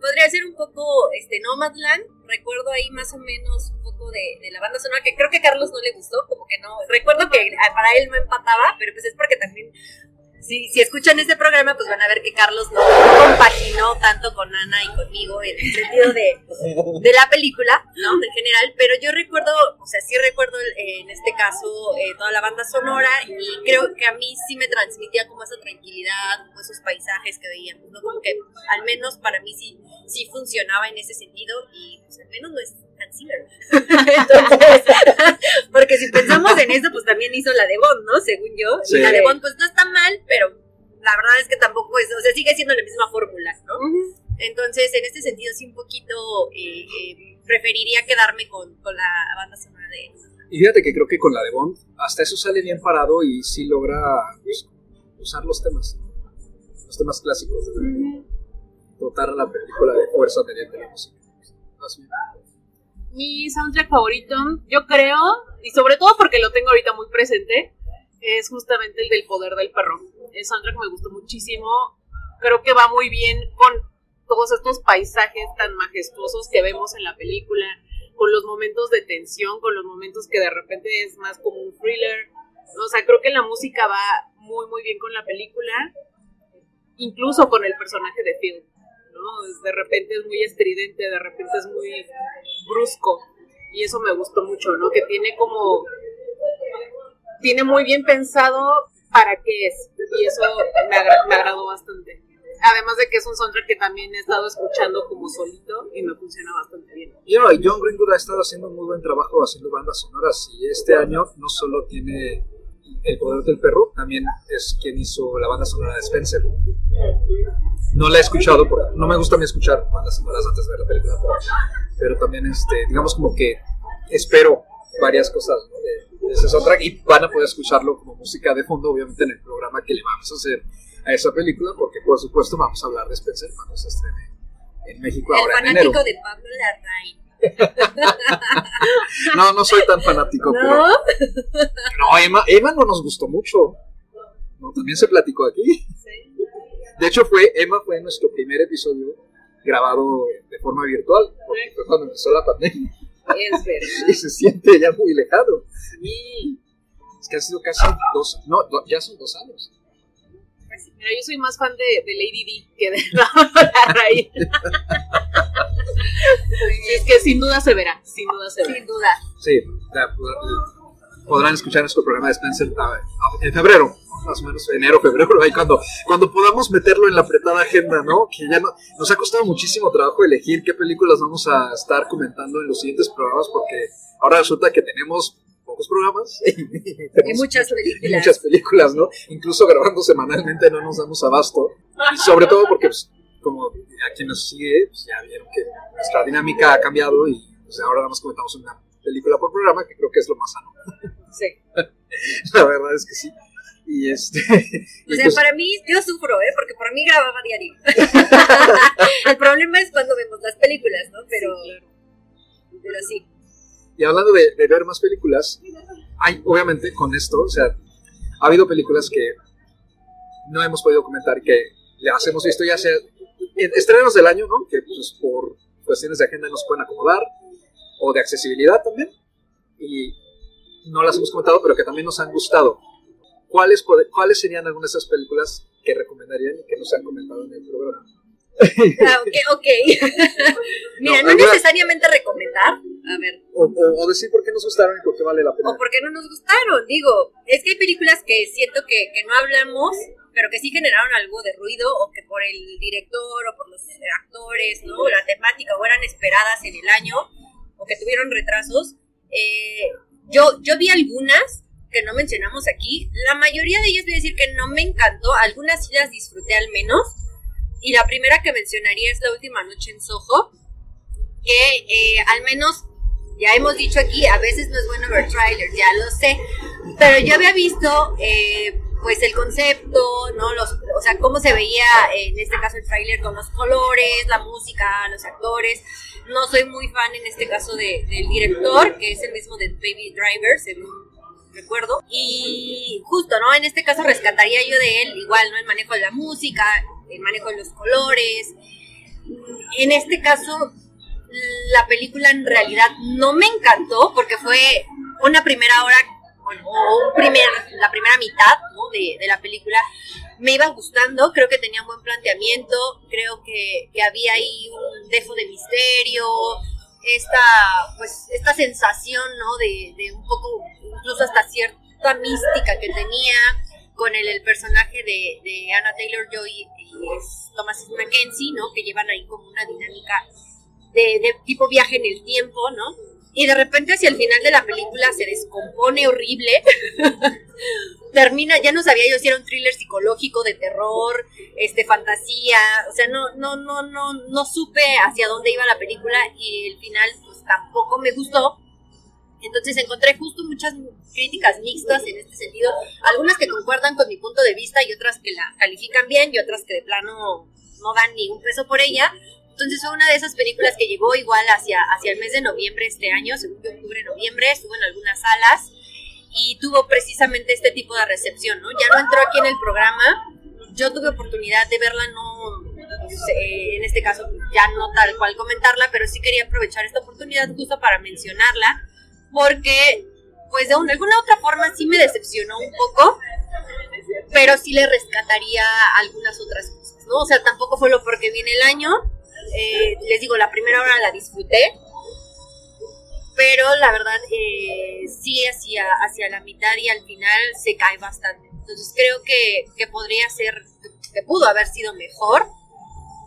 Podría ser un poco este Nomadland, recuerdo ahí más o menos un poco de, de, la banda sonora, que creo que a Carlos no le gustó, como que no, recuerdo que para él no empataba, pero pues es porque también si, si escuchan este programa, pues van a ver que Carlos no, no, compaginó tanto con Ana y conmigo en el sentido de, de la película, ¿no? En general, pero yo recuerdo, o sea, sí recuerdo eh, en este caso eh, toda la banda sonora y creo que a mí sí me transmitía como esa tranquilidad, como esos paisajes que veíamos, ¿no? Como que al menos para mí sí, sí funcionaba en ese sentido y pues al menos no es Hans Zimmer. Entonces, [LAUGHS] porque si pensamos en eso, pues también hizo la de Bond, ¿no? Según yo. Sí. Y la de Bond, pues no está mal, pero la verdad es que tampoco es, o sea, sigue siendo la misma fórmula, ¿no? Uh -huh. Entonces, en este sentido, sí un poquito eh, eh, preferiría quedarme con, con, la banda sonora de Y fíjate que creo que con la de Bond, hasta eso sale bien parado y sí logra pues, usar los temas, los temas clásicos, uh -huh. A la película de fuerza mediante la música. Mi soundtrack favorito, yo creo, y sobre todo porque lo tengo ahorita muy presente, es justamente el del poder del perro. El soundtrack me gustó muchísimo. Creo que va muy bien con todos estos paisajes tan majestuosos que vemos en la película, con los momentos de tensión, con los momentos que de repente es más como un thriller. O sea, creo que la música va muy, muy bien con la película, incluso con el personaje de Phil. ¿No? De repente es muy estridente, de repente es muy brusco. Y eso me gustó mucho, ¿no? Que tiene como. Tiene muy bien pensado para qué es. Y eso me, me agradó bastante. Además de que es un soundtrack que también he estado escuchando como solito y me funciona bastante bien. Y John Greenwood ha estado haciendo un muy buen trabajo haciendo bandas sonoras y este año no solo tiene El Poder del Perro, también es quien hizo la banda sonora de Spencer. No la he escuchado, porque no me gusta a mí escuchar bandas sonoras antes de ver la película, pero, también, este, digamos como que espero varias cosas de, de ese soundtrack y van a poder escucharlo como música de fondo, obviamente en el programa que le vamos a hacer a esa película, porque por supuesto vamos a hablar de Spencer cuando se estrene en México ahora en enero. fanático de Pablo Larraín. [LAUGHS] no, no soy tan fanático, ¿No? pero. No, Emma, Emma no nos gustó mucho. No, también se platicó aquí. De hecho, fue Emma fue nuestro primer episodio grabado de forma virtual, porque fue cuando empezó la pandemia. Es verdad. [LAUGHS] Y se siente ya muy lejano. Es que ha sido casi dos, no, ya son dos años. Mira, yo soy más fan de, de Lady D que de [LAUGHS] Pablo Larraín. es que sin duda se verá, sin duda se verá. Sin duda. Sí, ya, podrán escuchar nuestro programa de Spencer en febrero, más o menos enero, febrero, ahí cuando, cuando podamos meterlo en la apretada agenda, ¿no? Que ya no, nos ha costado muchísimo trabajo elegir qué películas vamos a estar comentando en los siguientes programas, porque ahora resulta que tenemos pocos programas [LAUGHS] y, Y muchas y películas. muchas películas, ¿no? Incluso grabando semanalmente no nos damos abasto, y sobre todo porque, pues, como a quien nos sigue, pues ya vieron que nuestra dinámica ha cambiado y pues, ahora nada más comentamos una película por programa, que creo que es lo más sano. Sí. [LAUGHS] La verdad es que sí. Y este. y [LAUGHS] O sea, pues, para mí, yo sufro, ¿eh? Porque por mí grababa diario. El problema es cuando vemos las películas, ¿no? Pero, pero sí. Y hablando de, ver más películas, hay, obviamente, con esto, o sea, ha habido películas que no hemos podido comentar que las hemos visto ya sea en estrenos del año, ¿no? Que pues por cuestiones de agenda nos pueden acomodar, o de accesibilidad también, y no las hemos comentado, pero que también nos han gustado. ¿Cuáles, ¿Cuáles serían algunas de esas películas que recomendarían y que nos han comentado en el programa? Ah, [LAUGHS] ok, ok. [LAUGHS] Mira, No, no, necesariamente recomendar. A ver, O, o- o decir por qué nos gustaron y por qué vale la pena. o por qué no nos gustaron. Digo, es que hay películas que siento que, que no hablamos, pero que sí generaron algo de ruido, o que por el director o por los actores, ¿no? O la temática, o eran esperadas en el año, o que tuvieron retrasos. Eh, yo, yo vi algunas que no mencionamos aquí. La mayoría de ellas voy a decir que no me encantó. Algunas sí las disfruté al menos. Y la primera que mencionaría es La Última Noche en Soho, que eh, al menos ya hemos dicho aquí, a veces no es bueno ver trailers, ya lo sé, pero yo había visto eh, pues el concepto, ¿no? Los, o sea, cómo se veía en este caso el trailer con los colores, la música, los actores. No soy muy fan en este caso de- del director, que es el mismo de Baby Driver, según recuerdo. Y justo, ¿no? En este caso rescataría yo de él igual, ¿no? El manejo de la música, el manejo de los colores. En este caso, la película en realidad no me encantó porque fue una primera hora bueno, o un primer, la primera mitad ¿no? de, de la película me iba gustando, creo que tenía un buen planteamiento, creo que, que había ahí un defo de misterio, esta, pues, esta sensación ¿no? de, de un poco, incluso hasta cierta mística que tenía con el, el personaje de, de Anna Taylor Joy es Thomas Mackenzie, ¿no? que llevan ahí como una dinámica de, de tipo viaje en el tiempo, ¿no? Y de repente hacia el final de la película se descompone horrible. [LAUGHS] Termina, ya no sabía yo si era un thriller psicológico de terror, este fantasía, o sea, no no no no no supe hacia dónde iba la película y el final pues tampoco me gustó. Entonces encontré justo muchas críticas mixtas en este sentido, algunas que concuerdan con mi punto de vista y otras que la califican bien y otras que de plano no dan ni un peso por ella. Entonces fue una de esas películas que llegó igual hacia, hacia el mes de noviembre este año, según yo, octubre, noviembre, estuvo en algunas salas y tuvo precisamente este tipo de recepción, ¿no? Ya no entró aquí en el programa, yo tuve oportunidad de verla, no en este caso ya no tal cual comentarla, pero sí quería aprovechar esta oportunidad justo para mencionarla, porque pues de alguna otra forma sí me decepcionó un poco, pero sí le rescataría algunas otras cosas, ¿no? O sea, tampoco fue lo porque viene el año, eh, les digo, la primera hora la disfruté, pero la verdad eh, sí hacia, hacia la mitad y al final se cae bastante. Entonces creo que, que podría ser, que pudo haber sido mejor.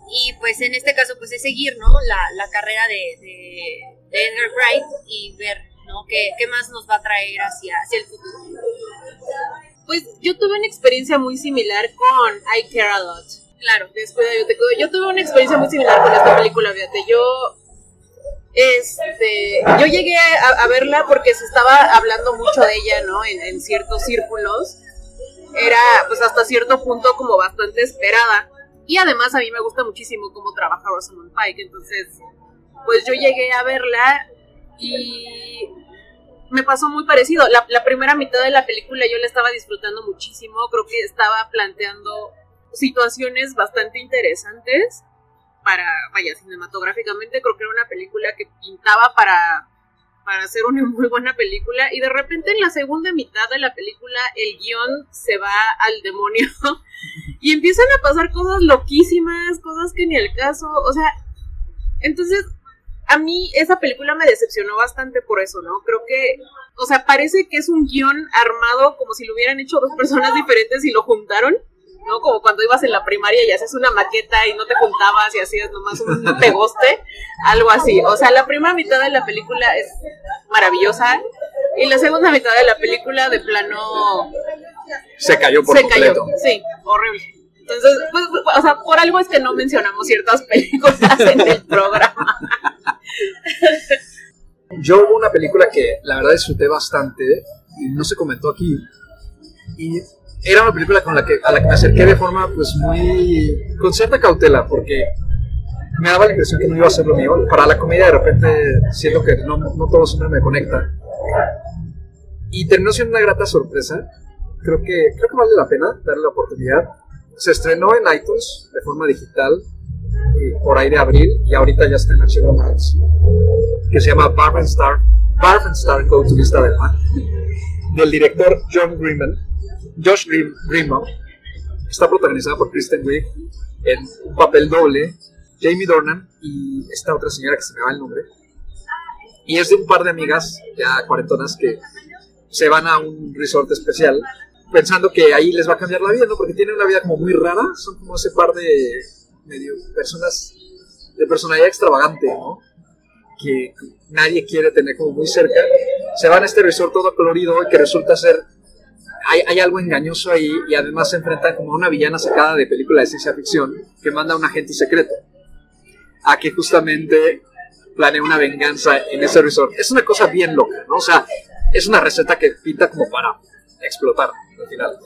Y pues en este caso pues es seguir, ¿no? La, la carrera de, de, Edgar Wright y ver, ¿no? ¿Qué, ¿Qué, más nos va a traer hacia, hacia el futuro? Pues yo tuve una experiencia muy similar con I Care A Lot. Claro. Después yo te Yo tuve una experiencia muy similar con esta película, fíjate. Yo este, yo llegué a, verla porque se estaba hablando mucho de ella, ¿no? En, en, ciertos círculos. Era, pues, hasta cierto punto como bastante esperada. Y además a mí me gusta muchísimo cómo trabaja Rosamund Pike. Entonces, pues yo llegué a verla y me pasó muy parecido. La, primera mitad de la película yo la estaba disfrutando muchísimo. Creo que estaba planteando situaciones bastante interesantes para, vaya, cinematográficamente creo que era una película que pintaba para, para hacer una [LAUGHS] muy buena película y de repente en la segunda mitad de la película el guion se va al demonio [LAUGHS] y empiezan a pasar cosas loquísimas, cosas que ni el caso, o sea, entonces a mí esa película me decepcionó bastante por eso, ¿no? Creo que, o sea, parece que es un guion armado como si lo hubieran hecho dos personas diferentes y lo juntaron ¿no? Como cuando ibas en la primaria y haces una maqueta y no te juntabas y hacías nomás un [LAUGHS] pegoste, algo así. O sea, la primera mitad de la película es maravillosa y la segunda mitad de la película de plano... Se cayó por se Cayó. Sí, horrible. Entonces, pues, o sea, por algo es que no mencionamos ciertas películas en el programa. Yo hubo una película que la verdad disfruté bastante y no se comentó aquí. Y era una película con la que, a la que me acerqué de forma pues muy... con cierta cautela, porque me daba la impresión que no iba a ser lo mío. Para la comedia de repente siento que no, no todo siempre me conecta. Y terminó siendo una grata sorpresa. Creo que, creo que vale la pena darle la oportunidad. Se estrenó en iTunes de forma digital por ahí de abril y ahorita ya está en HBO Max. Que se llama Barb Star, Barb Star Go to Vista del Mar. Del director John Greenman Josh Greenbaum está protagonizada por Kristen Wiig en un papel doble, Jamie Dornan y esta otra señora que se me va el nombre. Y es de un par de amigas ya cuarentonas que se van a un resort especial pensando que ahí les va a cambiar la vida, ¿no? Porque tienen una vida como muy rara, son como ese par de medio personas de personalidad extravagante, ¿no? Que nadie quiere tener como muy cerca. Se van a este resort todo colorido y que resulta ser hay, algo engañoso ahí y además se enfrentan como una villana sacada de película de ciencia ficción que manda a un agente secreto a que justamente planee una venganza en ese resort. Es una cosa bien loca, ¿no? O sea, es una receta que pinta como para explotar al final.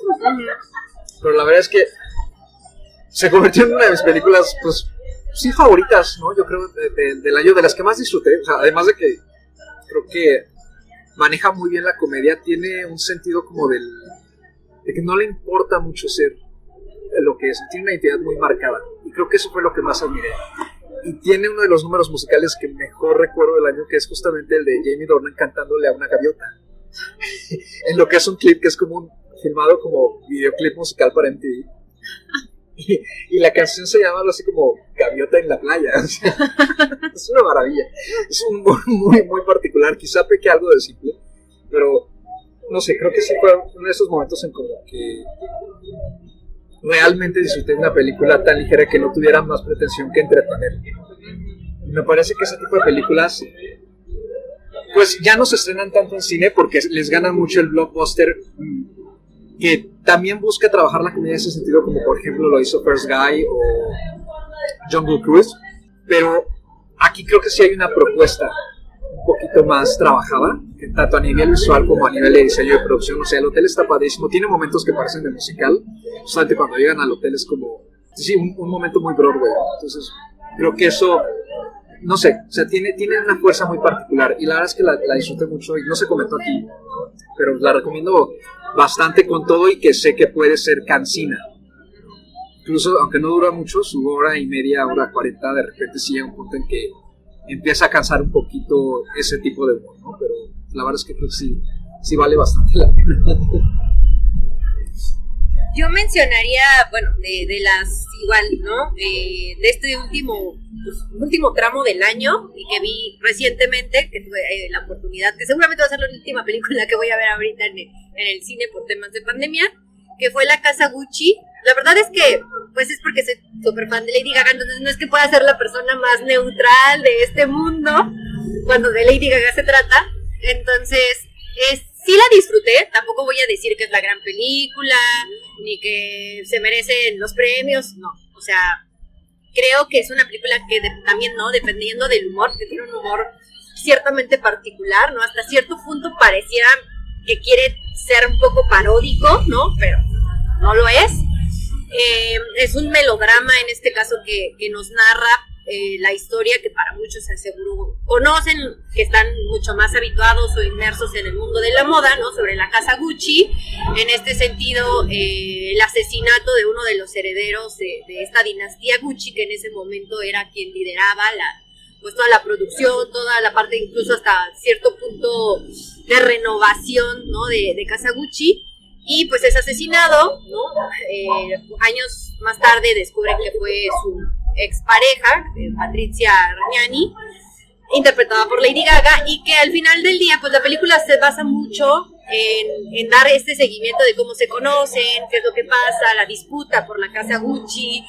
Pero la verdad es que se convirtió en una de mis películas, pues, sí favoritas, ¿no? Yo creo del año, de las que más disfruté. O sea, además de que creo que maneja muy bien la comedia, tiene un sentido como del de que no le importa mucho ser lo que es, tiene una identidad muy marcada y creo que eso fue lo que más admiré. Y tiene uno de los números musicales que mejor recuerdo del año, que es justamente el de Jamie Dornan cantándole a una gaviota. En lo que es un clip que es como un filmado como videoclip musical para MTV. Y, la canción se llama algo así como Gaviota en la playa. [LAUGHS] es una maravilla. Es un muy, muy particular. Quizá peque algo de simple, pero no sé, creo que sí fue uno de esos momentos en como que realmente disfruté de una película tan ligera que no tuviera más pretensión que entretener. Me parece que ese tipo de películas pues ya no se estrenan tanto en cine porque les gana mucho el blockbuster que también busca trabajar la comedia en ese sentido, como por ejemplo lo hizo First Guy o Jungle Cruise, pero aquí creo que sí hay una propuesta un poquito más trabajada, tanto a nivel visual como a nivel de diseño de producción. O sea, el hotel está padrísimo, tiene momentos que parecen de musical, justamente cuando llegan al hotel es como, sí, un, un momento muy Broadway. Entonces, creo que eso no sé, o sea, tiene, tiene una fuerza muy particular y la verdad es que la, disfruté mucho y no se comentó aquí, pero la recomiendo bastante con todo y que sé que puede ser cansina. Incluso, aunque no dura mucho, su hora y media, hora cuarenta, de repente sí llega un punto en que empieza a cansar un poquito ese tipo de humor, ¿no? Pero la verdad es que sí, sí vale bastante la pena. Yo mencionaría, bueno, de, de las igual, ¿no? Eh, de este último, pues, último tramo del año y que vi recientemente, que tuve eh, la oportunidad, que seguramente va a ser la última película que voy a ver ahorita en el, en el cine por temas de pandemia, que fue La Casa Gucci. La verdad es que, pues es porque soy súper fan de Lady Gaga, entonces no es que pueda ser la persona más neutral de este mundo cuando de Lady Gaga se trata. Entonces, es, sí la disfruté, tampoco voy a decir que es la gran película, ni que se merecen los premios, no. O sea, creo que es una película que también, ¿no? Dependiendo del humor, que tiene un humor ciertamente particular, ¿no? Hasta cierto punto pareciera que quiere ser un poco paródico, ¿no? Pero no lo es. Eh, es un melodrama en este caso que, que nos narra eh, la historia que para muchos seguro conocen, que están mucho más habituados o inmersos en el mundo de la moda, ¿no? Sobre la casa Gucci. En este sentido, eh, el asesinato de uno de los herederos de, de esta dinastía Gucci, que en ese momento era quien lideraba la, pues toda la producción, toda la parte incluso hasta cierto punto de renovación, ¿no? De, de Casa Gucci. Y pues es asesinado, ¿no? Eh, años más tarde descubren que fue su expareja, eh, Patricia Ragnani, interpretada por Lady Gaga, y que al final del día, pues la película se basa mucho en, en dar este seguimiento de cómo se conocen, qué es lo que pasa, la disputa por la casa Gucci,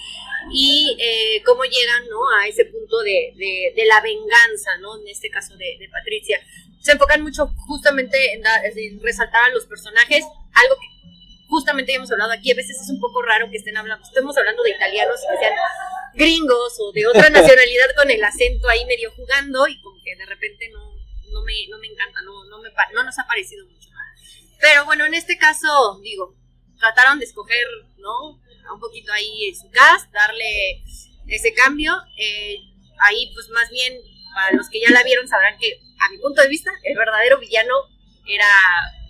y eh, cómo llegan ¿no? a ese punto de, de, de la venganza, ¿no? en este caso de, de Patricia. Se enfocan mucho justamente en, dar- en resaltar a los personajes, algo que justamente ya hemos hablado aquí, a veces es un poco raro que estén hablando, estemos hablando de italianos y que sean gringos o de otra [LAUGHS] nacionalidad con el acento ahí medio jugando y como que de repente no, no, me, no me encanta, no, no, me, no nos ha parecido mucho. Pero bueno, en este caso, digo, trataron de escoger, ¿no? Un poquito ahí su cast, darle ese cambio. eh, ahí, pues más bien, para los que ya la vieron, sabrán que, a mi punto de vista, el verdadero villano era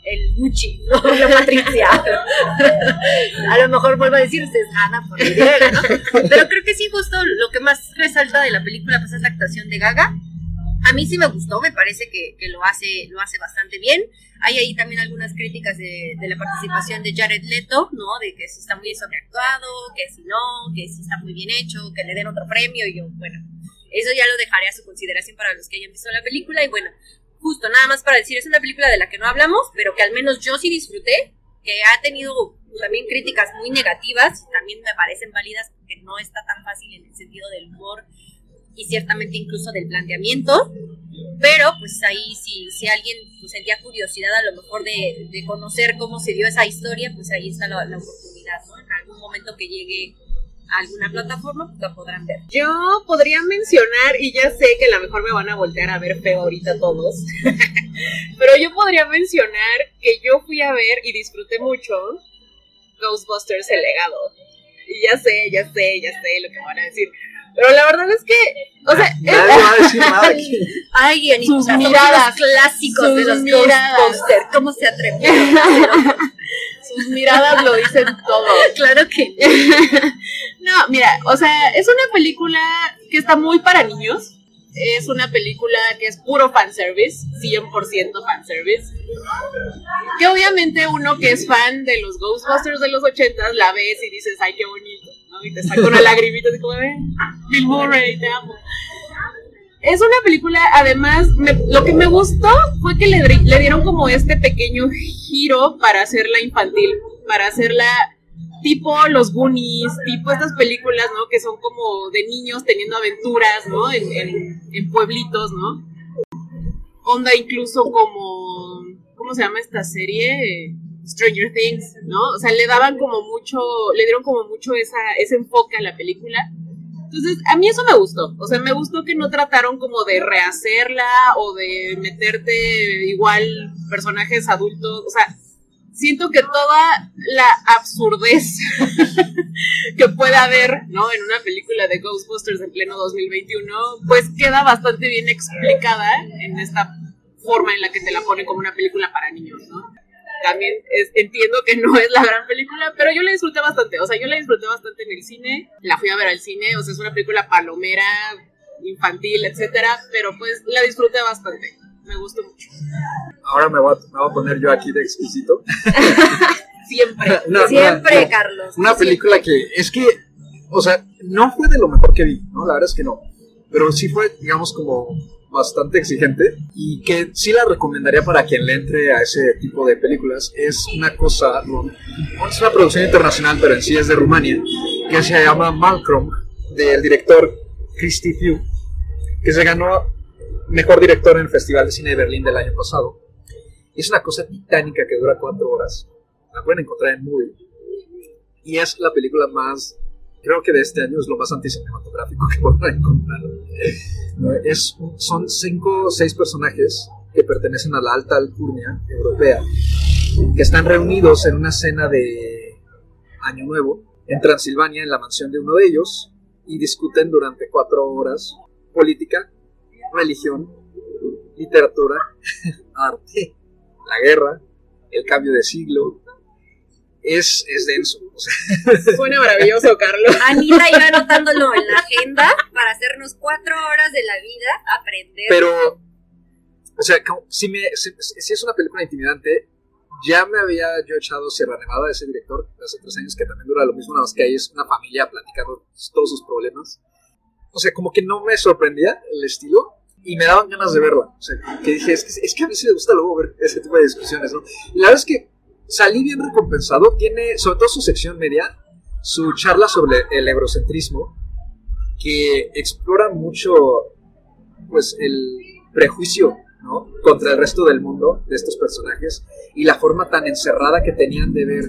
el Gucci, no [LAUGHS] la Patricia. a lo mejor vuelvo a decir, se gana por el. Pero creo que sí, justo lo que más resalta de la película pues, es la actuación de Gaga. A mí sí me gustó, me parece que, que lo, hace, lo hace bastante bien. Hay ahí también algunas críticas de, de la participación de Jared Leto, ¿no? De que si está muy sobreactuado, que si no, que si está muy bien hecho, que le den otro premio. Y yo, bueno, eso ya lo dejaré a su consideración para los que hayan visto la película. Y bueno, justo nada más para decir, es una película de la que no hablamos, pero que al menos yo sí disfruté, que ha tenido también críticas muy negativas, también me parecen válidas porque no está tan fácil en el sentido del humor y ciertamente incluso del planteamiento, pero pues ahí si, si alguien pues, sentía curiosidad a lo mejor de, de conocer cómo se dio esa historia, pues ahí está la, la oportunidad, ¿no? En algún momento que llegue alguna plataforma, pues la podrán ver. Yo podría mencionar, y ya sé que a lo mejor me van a voltear a ver feo ahorita todos, [LAUGHS] pero yo podría mencionar que yo fui a ver y disfruté mucho Ghostbusters El Legado. Y ya sé, ya sé, ya sé lo que van a decir. Pero la verdad es que, o sea, Nadie va a decir nada aquí. [LAUGHS] Ay, Anita, Sus miradas, los clásicos de sus los miradas. Ghostbusters. ¿Cómo se atrevió? [LAUGHS] sus miradas lo dicen todo. [LAUGHS] claro que [LAUGHS] No, mira, o sea, es una película que está muy para niños. Es una película que es puro fanservice, 100% fanservice. Que obviamente uno que es fan de los Ghostbusters de los 80 la ves y dices, ay, qué bonito, ¿no? Y te saca una lagrimita así como, "Ven, Bill Murray, te amo. Es una película, además, me- lo que me gustó fue que le, dieron como este pequeño giro para hacerla infantil, para hacerla tipo los Goonies, tipo estas películas, ¿no? Que son como de niños teniendo aventuras, ¿no? En, en- en pueblitos, ¿no? Onda incluso como, ¿cómo se llama esta serie? Stranger Things, ¿no? O sea, le daban como mucho, le dieron como mucho esa, ese enfoque a la película. Entonces, a mí eso me gustó. O sea, me gustó que no trataron como de rehacerla o de meterte igual personajes adultos. O sea, siento que toda la absurdez [LAUGHS] que puede haber, ¿no? En una película de Ghostbusters en pleno 2021, pues queda bastante bien explicada en esta forma en la que te la pone como una película para niños, ¿no? También es- entiendo que no es la gran película, pero yo la disfruté bastante. O sea, yo la disfruté bastante en el cine. La fui a ver al cine. O sea, es una película palomera, infantil, etcétera. Pero pues la disfruté bastante. Me gustó mucho. Ahora me voy, a, me voy a poner yo aquí de exquisito. [LAUGHS] Siempre. [LAUGHS] Siempre, Carlos. Una película que es que, o sea, no fue de lo mejor que vi, ¿no? La verdad es que no. Pero sí fue, digamos, como bastante exigente y que sí la recomendaría para quien le entre a ese tipo de películas. Es una cosa, no, es una producción internacional, pero en sí es de Rumania, que se llama Malcolm, del director Christy Few, que se ganó mejor director en el Festival de Cine de Berlín del año pasado. Es una cosa titánica que dura cuatro horas. La pueden encontrar en Movie. Y es la película más, creo que de este año es lo más anticinematográfico que podrán encontrar. Es, son cinco o seis personajes que pertenecen a la alta alcurnia europea, que están reunidos en una cena de Año Nuevo en Transilvania, en la mansión de uno de ellos, y discuten durante cuatro horas política, religión, literatura, [LAUGHS] arte, la guerra, el cambio de siglo. Es, es denso. o sea, [LAUGHS] Suena maravilloso, Carlos. Anita iba anotándolo en la agenda para hacernos cuatro horas de la vida aprender. pero, o sea, como- si, me, si, si es una película intimidante, ya me había yo echado Sierra Nevada de ese director hace tres años, que también dura lo mismo, nada más que ahí es una familia platicando todos sus problemas. O sea, como que no me sorprendía el estilo y me daban ganas de verla. O sea, que dije, es que, es que a mí sí me gusta luego ver ese tipo de discusiones, ¿no? Y la verdad es que salí bien recompensado. Tiene, sobre todo su sección media, su charla sobre el eurocentrismo, que explora mucho, pues, el prejuicio, ¿no? Contra el resto del mundo de estos personajes y la forma tan encerrada que tenían de ver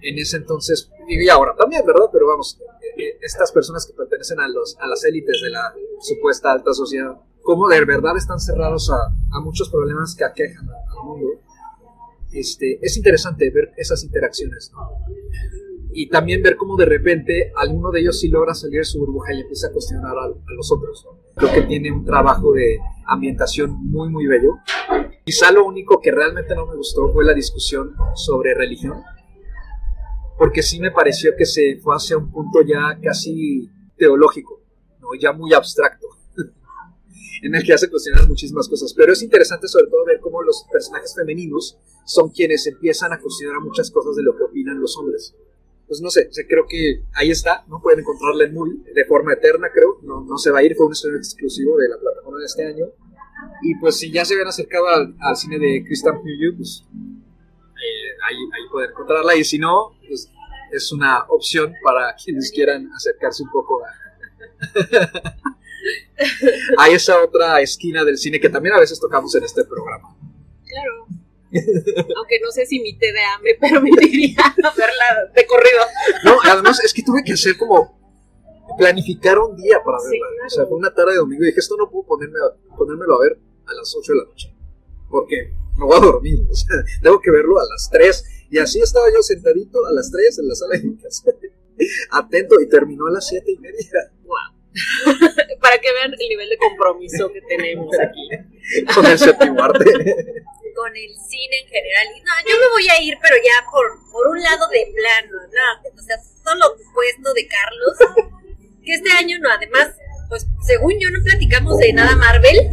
en ese entonces, y ahora también, ¿verdad? Pero vamos, eh, eh, estas personas que pertenecen a, los, a las élites de la supuesta alta sociedad, cómo de verdad están cerrados a, a muchos problemas que aquejan al mundo. Este, es interesante ver esas interacciones, ¿no? Y también ver cómo de repente alguno de ellos sí logra salir de su burbuja y empieza a cuestionar a, a los otros. ¿no? Creo que tiene un trabajo de ambientación muy, muy bello. Quizá lo único que realmente no me gustó fue la discusión sobre religión, porque sí me pareció que se fue hacia un punto ya casi teológico, ¿no? ya muy abstracto, [LAUGHS] en el que hace cuestionar muchísimas cosas. Pero es interesante sobre todo ver cómo los personajes femeninos son quienes empiezan a cuestionar muchas cosas de lo que opinan los hombres. Pues no sé, creo que ahí está, no pueden encontrarla en movie de forma eterna, creo, no, no se va a ir, fue un estreno exclusivo de la plataforma de este año. Y pues si ya se habían acercado al, al cine de Christian Hughes, pues eh, ahí, ahí pueden encontrarla. Y si no, pues es una opción para quienes quieran acercarse un poco a, [LAUGHS] a esa otra esquina del cine que también a veces tocamos en este programa. Claro. Aunque no sé si mi té de hambre, [LAUGHS] pero me diría verla de corrido. No, además es que tuve que hacer como planificar un día para verla. Sí, claro. O sea, fue una tarde de domingo y dije, esto no puedo ponerme a- ponérmelo a ver a las 8 de la noche. Porque me voy a dormir. O sea, [LAUGHS] tengo que verlo a las 3. Y así estaba yo sentadito a las 3 en la sala de mi casa. [LAUGHS] Atento y terminó a las 7 y media Para que vean el nivel de compromiso que tenemos aquí. con el séptimo arte. Con el cine en general. Y no, yo me voy a ir, pero ya por, por un lado de plano, ¿no? O sea, todo lo opuesto de Carlos. [LAUGHS] Que este año, no, además, pues según yo no platicamos de nada Marvel. [LAUGHS]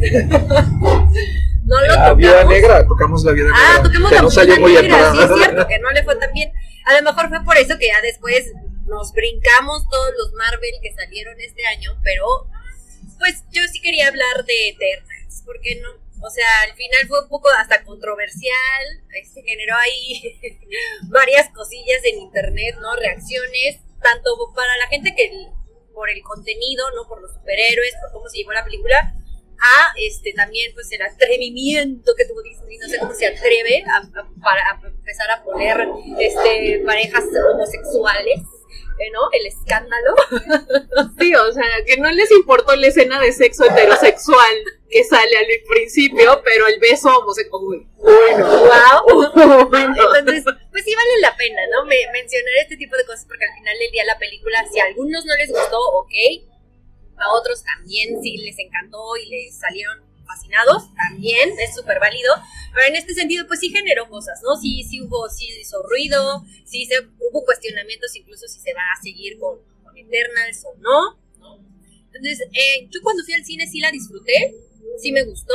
no lo La vida tocamos. negra, tocamos la vida Ah, negra. toquemos que la bien Negra, sí es cierto, que no le fue tan bien. A lo mejor fue por eso que ya después nos brincamos todos los Marvel que salieron este año, pero pues yo sí quería hablar de Eternals, ¿por qué no? O sea, al final fue un poco hasta controversial, se generó ahí [LAUGHS] varias cosillas en internet, ¿no? Reacciones, tanto para la gente que por el contenido, ¿no? Por los superhéroes, por cómo se llevó la película, a este también pues el atrevimiento que tuvo Disney, no sé cómo se atreve a, a- para a empezar a poner este parejas homosexuales, eh, ¿no? El escándalo. [LAUGHS] Sí, o sea, que no les importó la escena de sexo heterosexual que sale al principio, pero el beso homosexual. Uy, Bueno, wow. [LAUGHS] Entonces, pues sí vale la pena, ¿no? Me, mencionar este tipo de cosas porque al final del día la película, si a algunos no les gustó, ok, a otros también sí les encantó y les salieron fascinados, también es súper válido, Pero en este sentido, pues sí generó cosas, ¿no? Sí, sí hubo, sí hizo ruido, sí se, hubo cuestionamientos incluso si se va a seguir con, con Eternals o no, Entonces, eh, yo cuando fui al cine sí la disfruté, sí me gustó,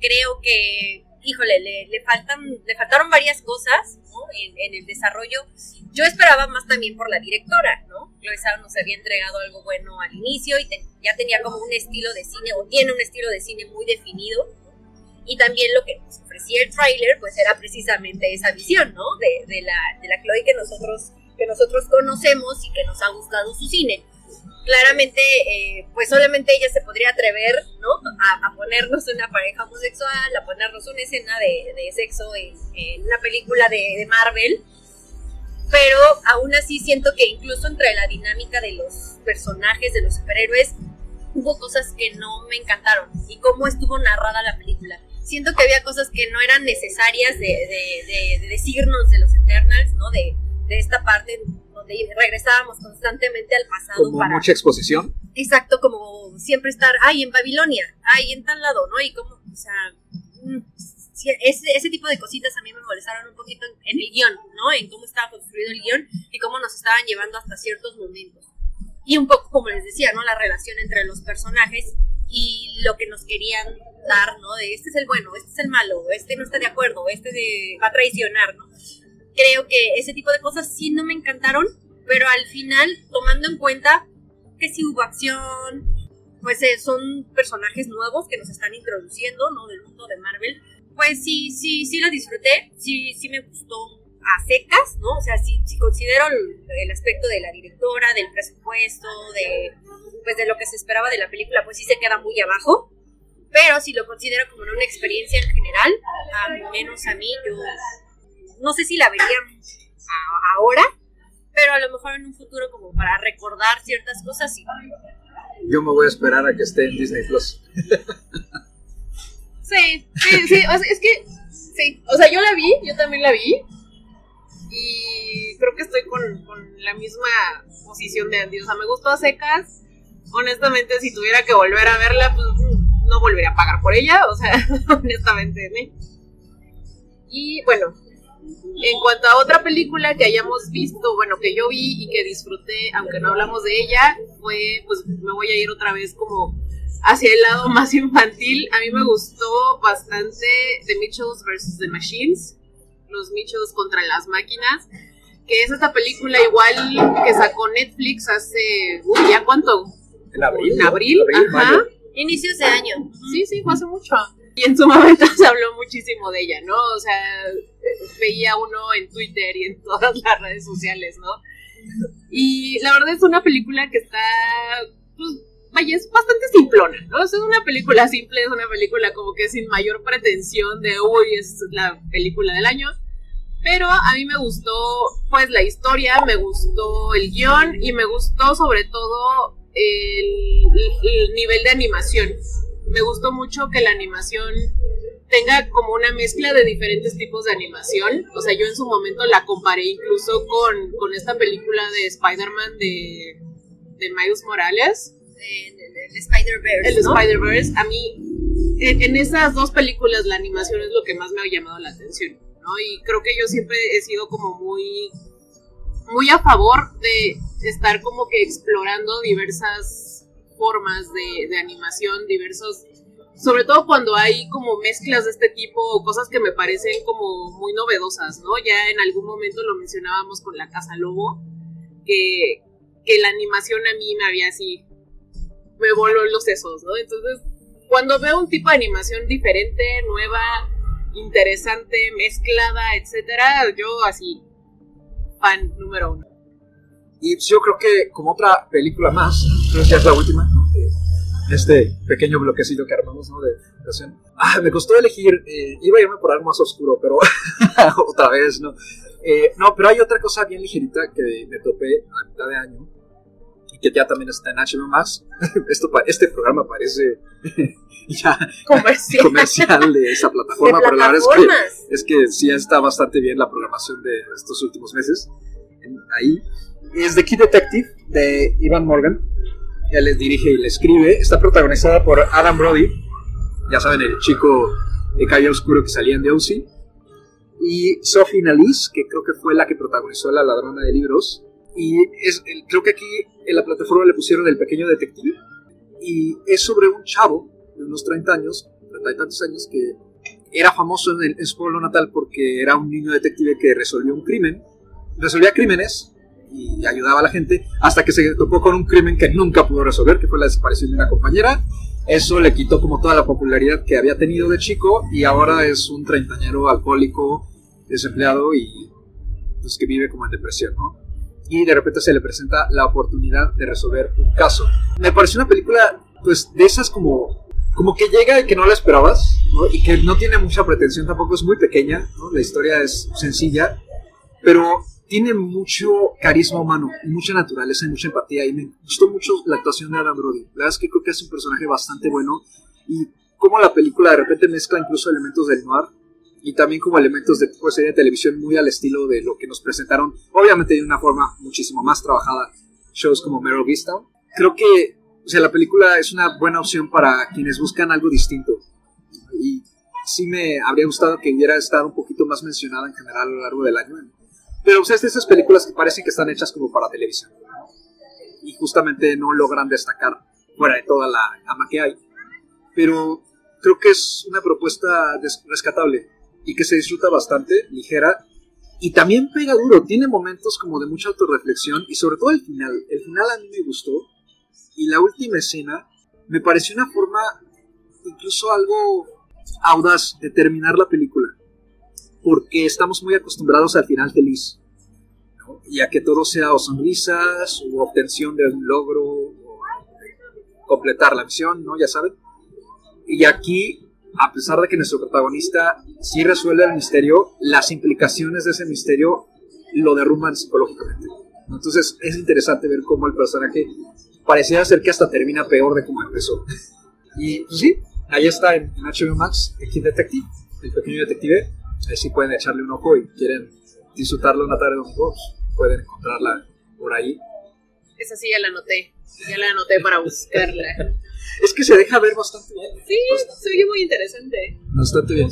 creo que híjole, le, le, faltan, le faltaron varias cosas en, el desarrollo. Yo esperaba más también por la directora, ¿no? Chloe nos había entregado algo bueno al inicio y ya tenía como un estilo de cine, o tiene un estilo de cine muy definido. Y también lo que nos ofrecía el tráiler, pues era precisamente esa visión, ¿no? De, de, la, de la Chloe que nosotros, que nosotros conocemos y que nos ha gustado su cine claramente, eh, pues solamente ella se podría atrever, ¿no? A, ponernos una pareja homosexual, a ponernos una escena de, sexo en, una película de, Marvel. Pero aún así siento que incluso entre la dinámica de los personajes, de los superhéroes, hubo cosas que no me encantaron. Y cómo estuvo narrada la película. Siento que había cosas que no eran necesarias de, decirnos de los Eternals, ¿no? De, de esta parte regresábamos constantemente al pasado. Como mucha exposición. Exacto, como siempre estar, ay, en Babilonia, ay, en tal lado, ¿no? Y como, o sea, mm, ese, ese tipo de cositas a mí me molestaron un poquito en, el guion, ¿no? En cómo estaba construido el guion y cómo nos estaban llevando hasta ciertos momentos. Y un poco, como les decía, ¿no? La relación entre los personajes y lo que nos querían dar, ¿no? De este es el bueno, este es el malo, este no está de acuerdo, este de, va a traicionar, ¿no? Creo que ese tipo de cosas sí no me encantaron, pero al final, tomando en cuenta que sí hubo acción, pues eh, son personajes nuevos que nos están introduciendo, ¿no? Del mundo de Marvel, pues sí, sí, sí lo disfruté, sí, sí me gustó a secas, ¿no? O sea, si, si considero el, aspecto de la directora, del presupuesto, de, pues de lo que se esperaba de la película, pues sí se queda muy abajo. Pero si lo considero como una experiencia en general, al menos a mí, yo no sé si la veríamos ahora, pero a lo mejor en un futuro como para recordar ciertas cosas. Sí. Yo me voy a esperar a que esté en Disney Plus. sí, sí, sí, es que sí, o sea, yo la vi, yo también la vi y creo que estoy con, con la misma posición de Andy, o sea, me gustó a secas. Honestamente, si tuviera que volver a verla, pues no volvería a pagar por ella, o sea, [LAUGHS] honestamente, Y bueno, en cuanto a otra película que hayamos visto, bueno, que yo vi y que disfruté, aunque no hablamos de ella, fue, pues me voy a ir otra vez como hacia el lado [LAUGHS] más infantil. A mí me gustó bastante The Mitchells vs. The Machines, los Mitchells contra las máquinas, que es esta película igual que sacó Netflix hace, uy, ¿ya cuánto? En abril. En abril, ajá. Inicios de año. Sí, sí, fue hace mucho. Y en su [LAUGHS] momento se habló muchísimo de ella, ¿no? O sea, veía uno en Twitter y en todas las redes sociales, ¿no? Y la verdad es una película que está, pues, vaya, es bastante simplona, ¿no? es una película simple, es una película como que sin mayor pretensión de, uy, es la película del año. Pero a mí me gustó, pues, la historia, me gustó el guion y me gustó sobre todo el, el nivel de animación. Me gustó mucho que la animación tenga como una mezcla de diferentes tipos de animación. O sea, yo en su momento la comparé incluso con, con esta película de Spider-Man de, de Miles Morales. El, Spider-Verse. El Spider-Verse. A mí, en, esas dos películas, la animación es lo que más me ha llamado la atención. ¿no? Y creo que yo siempre he sido como muy, muy a favor de estar como que explorando diversas formas de, de animación, diversos sobre todo cuando hay como mezclas de este tipo cosas que me parecen como muy novedosas, ¿no? Ya en algún momento lo mencionábamos con la Casa Lobo, que, que la animación a mí me había así, me voló los sesos, ¿no? Entonces, cuando veo un tipo de animación diferente, nueva, interesante, mezclada, etcétera, yo así, fan número uno. Y yo creo que como otra película más, creo que ya es la última, este pequeño bloquecito que armamos ¿no? de educación. Ah, me costó elegir, eh, iba a irme por algo más oscuro, pero [LAUGHS] otra vez, ¿no? Eh, no, pero hay otra cosa bien ligerita que me topé a mitad de año y que ya también está en HBO Max. [LAUGHS] Esto, este programa parece [LAUGHS] ya comercial. de esa plataforma, pero la verdad es que, es que sí está bastante bien la programación de estos últimos meses. ahí es The Key Detective de Ivan Morgan él les dirige y le escribe. Está protagonizada por Adam Brody, ya saben, el chico de Calle Oscuro que salían de OC. Y Sophie Nalise, que creo que fue la que protagonizó La Ladrona de Libros. Y es, creo que aquí en la plataforma le pusieron El Pequeño Detective. Y es sobre un chavo de unos 30 años, 30 y tantos años, que era famoso en, el, en su pueblo natal porque era un niño detective que resolvió un crimen. Resolvía crímenes y ayudaba a la gente hasta que se topó con un crimen que nunca pudo resolver, que fue la desaparición de una compañera. Eso le quitó como toda la popularidad que había tenido de chico y ahora es un treintañero alcohólico, desempleado y pues que vive como en depresión, ¿no? Y de repente se le presenta la oportunidad de resolver un caso. Me pareció una película pues de esas como como que llega y que no la esperabas, ¿no? Y que no tiene mucha pretensión tampoco, es muy pequeña, ¿no? La historia es sencilla, pero tiene mucho carisma humano, mucha naturaleza y mucha empatía. Y me gustó mucho la actuación de Adam Brody. La verdad es que creo que es un personaje bastante bueno. Y como la película de repente mezcla incluso elementos del noir y también como elementos de de serie de televisión muy al estilo de lo que nos presentaron, obviamente de una forma muchísimo más trabajada, shows como Meryl Vista. Creo que o sea, la película es una buena opción para quienes buscan algo distinto. Y sí me habría gustado que hubiera estado un poquito más mencionada en general a lo largo del año. Pero sea, es de esas películas que parecen que están hechas como para televisión. Y justamente no logran destacar fuera de toda la ama que hay. Pero creo que es una propuesta rescatable y que se disfruta bastante, ligera. Y también pega duro, tiene momentos como de mucha autorreflexión y sobre todo el final. El final a mí me gustó y la última escena me pareció una forma incluso algo audaz de terminar la película. Porque estamos muy acostumbrados al final feliz. Y a que todo sea o sonrisas, o obtención de un logro, o completar la misión, ¿no? Ya saben. Y aquí, a pesar de que nuestro protagonista sí resuelve el misterio, las implicaciones de ese misterio lo derrumban psicológicamente. Entonces es interesante ver cómo el personaje pareciera ser que hasta termina peor de como empezó. Y pues, sí, ahí está en, HBO Max, el Detective, el pequeño detective. Ahí sí pueden echarle un ojo y quieren disfrutarlo una tarde de domingo, pueden encontrarla por ahí. Esa sí ya la anoté, ya la anoté para buscarla. [LAUGHS] es que se deja ver bastante bien. Sí, se oye muy interesante. Bastante bien.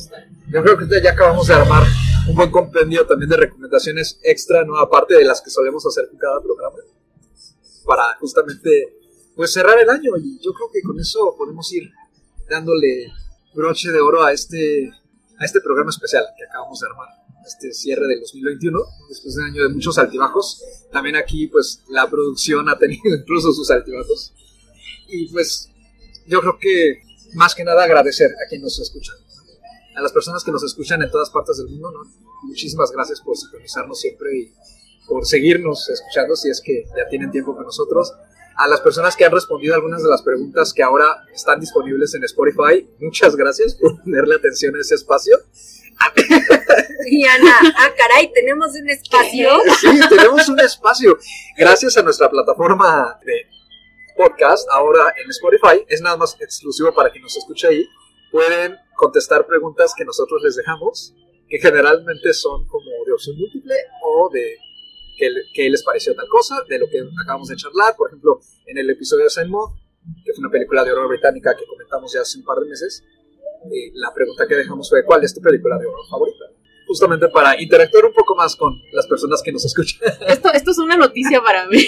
Yo creo que ya acabamos de armar un buen compendio también de recomendaciones extra, ¿no? Aparte de las que solemos hacer en cada programa para justamente pues cerrar el año y yo creo que con eso podemos ir dándole broche de oro a este a este programa especial que acabamos de armar este cierre del 2021 después de un año de muchos altibajos también aquí pues la producción ha tenido [LAUGHS] incluso sus altibajos y pues yo creo que más que nada agradecer a quien nos escucha a las personas que nos escuchan en todas partes del mundo ¿no? muchísimas gracias por sintonizarnos siempre y por seguirnos escuchando si es que ya tienen tiempo con nosotros. A las personas que han respondido algunas de las preguntas que ahora están disponibles en Spotify, muchas gracias por ponerle atención a ese espacio. Y Ana, ah, caray, tenemos un espacio. Sí, tenemos un espacio. Gracias a nuestra plataforma de podcast, ahora en Spotify, es nada más exclusivo para quien nos escuche ahí. Pueden contestar preguntas que nosotros les dejamos, que generalmente son como de opción múltiple o de qué, les pareció tal cosa, de lo que acabamos de charlar, por ejemplo, en el episodio de Saint que fue una película de horror británica que comentamos ya hace un par de meses, eh, la pregunta que dejamos fue, ¿cuál es tu película de horror favorita? Justamente para interactuar un poco más con las personas que nos escuchan. [LAUGHS] Esto, esto es una noticia para mí. [LAUGHS]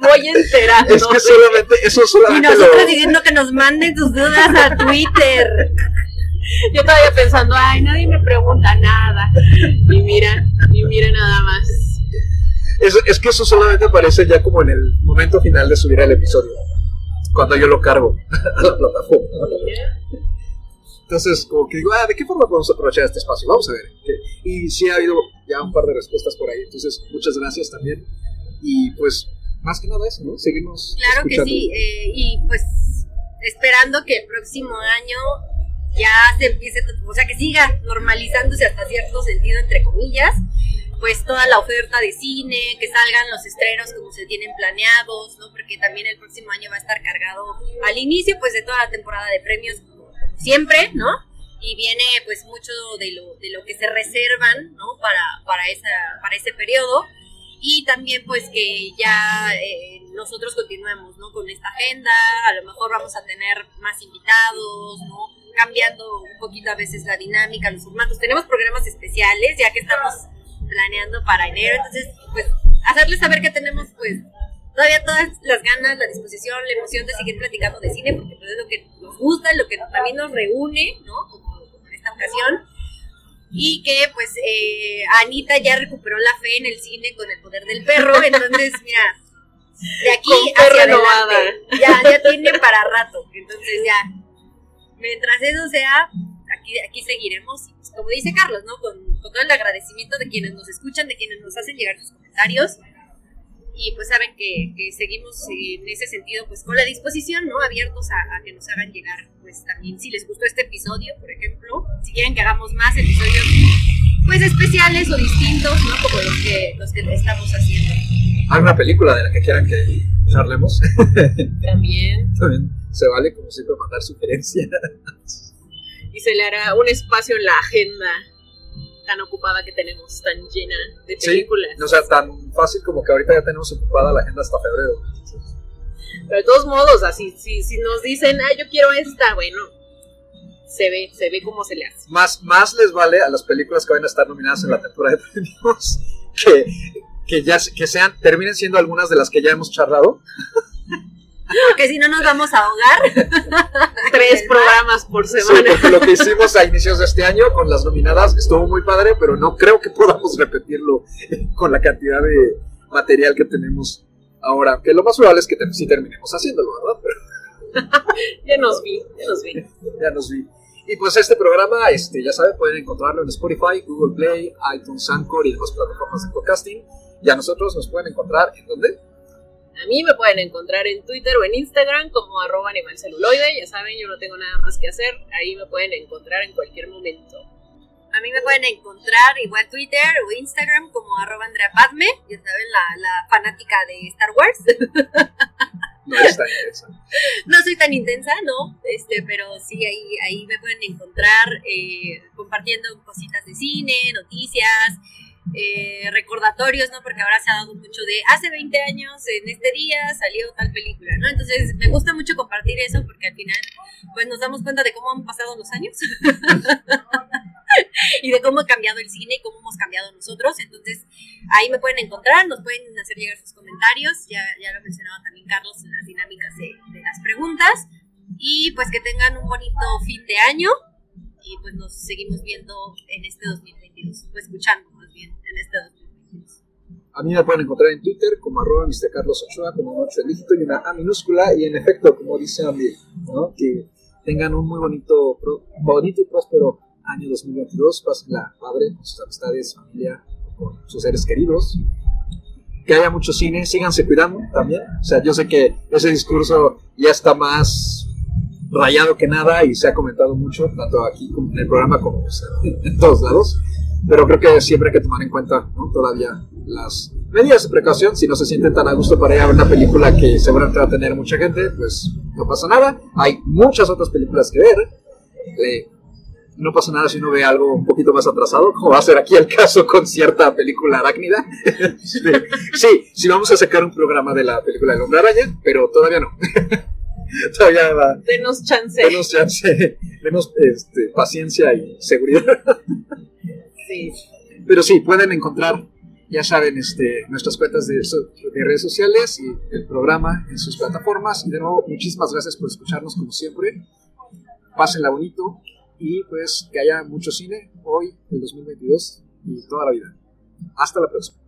Voy enterando. Es que solamente, eso solamente Y nosotros diciendo que nos manden tus dudas a Twitter. [LAUGHS] Yo todavía pensando, ay, nadie me pregunta nada. Y mira, y mira nada más. Es, es, que eso solamente aparece ya como en el momento final de subir el episodio, cuando yo lo cargo [LAUGHS] a la plataforma. Entonces, como que digo, ah, ¿de qué forma podemos aprovechar este espacio? Vamos a ver. Y sí ha habido ya un par de respuestas por ahí, entonces muchas gracias también. Y pues, más que nada eso, ¿no? Seguimos. Claro que sí, eh, y pues esperando que el próximo año ya se empiece, o sea, que siga normalizándose hasta cierto sentido, entre comillas, pues toda la oferta de cine, que salgan los estrenos como se tienen planeados, ¿no? Porque también el próximo año va a estar cargado al inicio, pues de toda la temporada de premios, siempre, ¿no? Y viene pues mucho de lo, de lo que se reservan, ¿no? Para, para, esa, para ese periodo. Y también pues que ya eh, nosotros continuemos, ¿no? Con esta agenda, a lo mejor vamos a tener más invitados, ¿no? cambiando un poquito a veces la dinámica, los formatos. Tenemos programas especiales, ya que estamos planeando para enero, entonces, pues, hacerles saber que tenemos, pues, todavía todas las ganas, la disposición, la emoción de seguir platicando de cine, porque pues, es lo que nos gusta, lo que también nos reúne, ¿no? Como, en esta ocasión. Y que, pues, eh, Anita ya recuperó la fe en el cine con el poder del perro, entonces, mira, de aquí hacia adelante, ya, ya tiene para rato, entonces ya, mientras eso sea, aquí, aquí seguiremos, y pues, como dice Carlos, ¿no? Con, con todo el agradecimiento de quienes nos escuchan, de quienes nos hacen llegar sus comentarios, y pues saben que, que, seguimos en ese sentido pues con la disposición, ¿no? Abiertos a, a, que nos hagan llegar pues también si les gustó este episodio, por ejemplo, si quieren que hagamos más episodios pues especiales o distintos, ¿no? Como los que, los que estamos haciendo. ¿Alguna película de la que quieran que charlemos? También. [LAUGHS] También se vale como siempre mandar sugerencias. Y se le hará un espacio en la agenda tan ocupada que tenemos, tan llena de películas. Sí, o sea, tan fácil como que ahorita ya tenemos ocupada la agenda hasta febrero. Pero de todos modos, así, si, si nos dicen, ah, yo quiero esta, bueno, se ve, se ve cómo se le hace. Más, más les vale a las películas que van a estar nominadas en la temporada de premios que, que ya que sean, terminen siendo algunas de las que ya hemos charlado. Porque si no nos vamos a ahogar. [LAUGHS] Tres programas por semana. Sí, porque lo que hicimos a inicios de este año con las nominadas estuvo muy padre, pero no creo que podamos repetirlo con la cantidad de material que tenemos ahora. Que lo más probable es que sí terminemos haciéndolo, ¿verdad? Pero... [LAUGHS] ya nos vi, ya nos vi. [LAUGHS] Ya nos vi. Y pues este programa, este, ya saben, pueden encontrarlo en Spotify, Google Play, iTunes, Anchor y demás plataformas de podcasting. Y a nosotros nos pueden encontrar en dónde? A mí me pueden encontrar en Twitter o en Instagram como arroba animalceluloide. Ya saben, yo no tengo nada más que hacer. Ahí me pueden encontrar en cualquier momento. A mí me pueden encontrar igual Twitter o Instagram como arroba Andrea Padme. Ya saben, la, la fanática de Star Wars. No es tan intensa. [LAUGHS] No soy tan intensa, ¿no? Este, pero sí, ahí, ahí me pueden encontrar eh, compartiendo cositas de cine, noticias, eh, recordatorios, ¿no? Porque ahora se ha dado mucho de hace 20 años, en este día salió tal película, ¿no? Entonces me gusta mucho compartir eso porque al final pues nos damos cuenta de cómo han pasado los años [LAUGHS] y de cómo ha cambiado el cine y cómo hemos cambiado nosotros. Entonces ahí me pueden encontrar, nos pueden hacer llegar sus comentarios, ya, ya lo mencionaba también Carlos en las dinámicas de, de las preguntas y pues que tengan un bonito fin de año y pues nos seguimos viendo en este 2022, o escuchando bien en este 2022. A mí me pueden encontrar en Twitter como arroba Mr. Carlos Ochoa, como un 8 dígito y una A minúscula, y en efecto, como dice Andy, ¿no? que tengan un muy bonito, bonito y próspero año 2022, pásenla padre con sus amistades, familia, con sus seres queridos, que haya mucho cine, síganse cuidando también, o sea, yo sé que ese discurso ya está más rayado que nada y se ha comentado mucho, tanto aquí como en el programa como o sea, en todos lados. Pero creo que siempre hay que tomar en cuenta ¿no? todavía las medidas de precaución. Si no se sienten tan a gusto para ir a ver una película que seguramente va a tener mucha gente, pues no pasa nada. Hay muchas otras películas que ver. Eh, no pasa nada si uno ve algo un poquito más atrasado, como va a ser aquí el caso con cierta película arácnida. [LAUGHS] sí, sí, vamos a sacar un programa de la película de Hombre Araña, pero todavía no. [LAUGHS] todavía va. Denos chance. Denos chance, denos este, paciencia y seguridad. [LAUGHS] Sí. Pero sí, pueden encontrar, ya saben, este, nuestras cuentas de, de, redes sociales y el programa en sus plataformas. Y de nuevo, muchísimas gracias por escucharnos como siempre. Pásenla bonito y pues que haya mucho cine hoy, el 2022 y toda la vida. Hasta la próxima.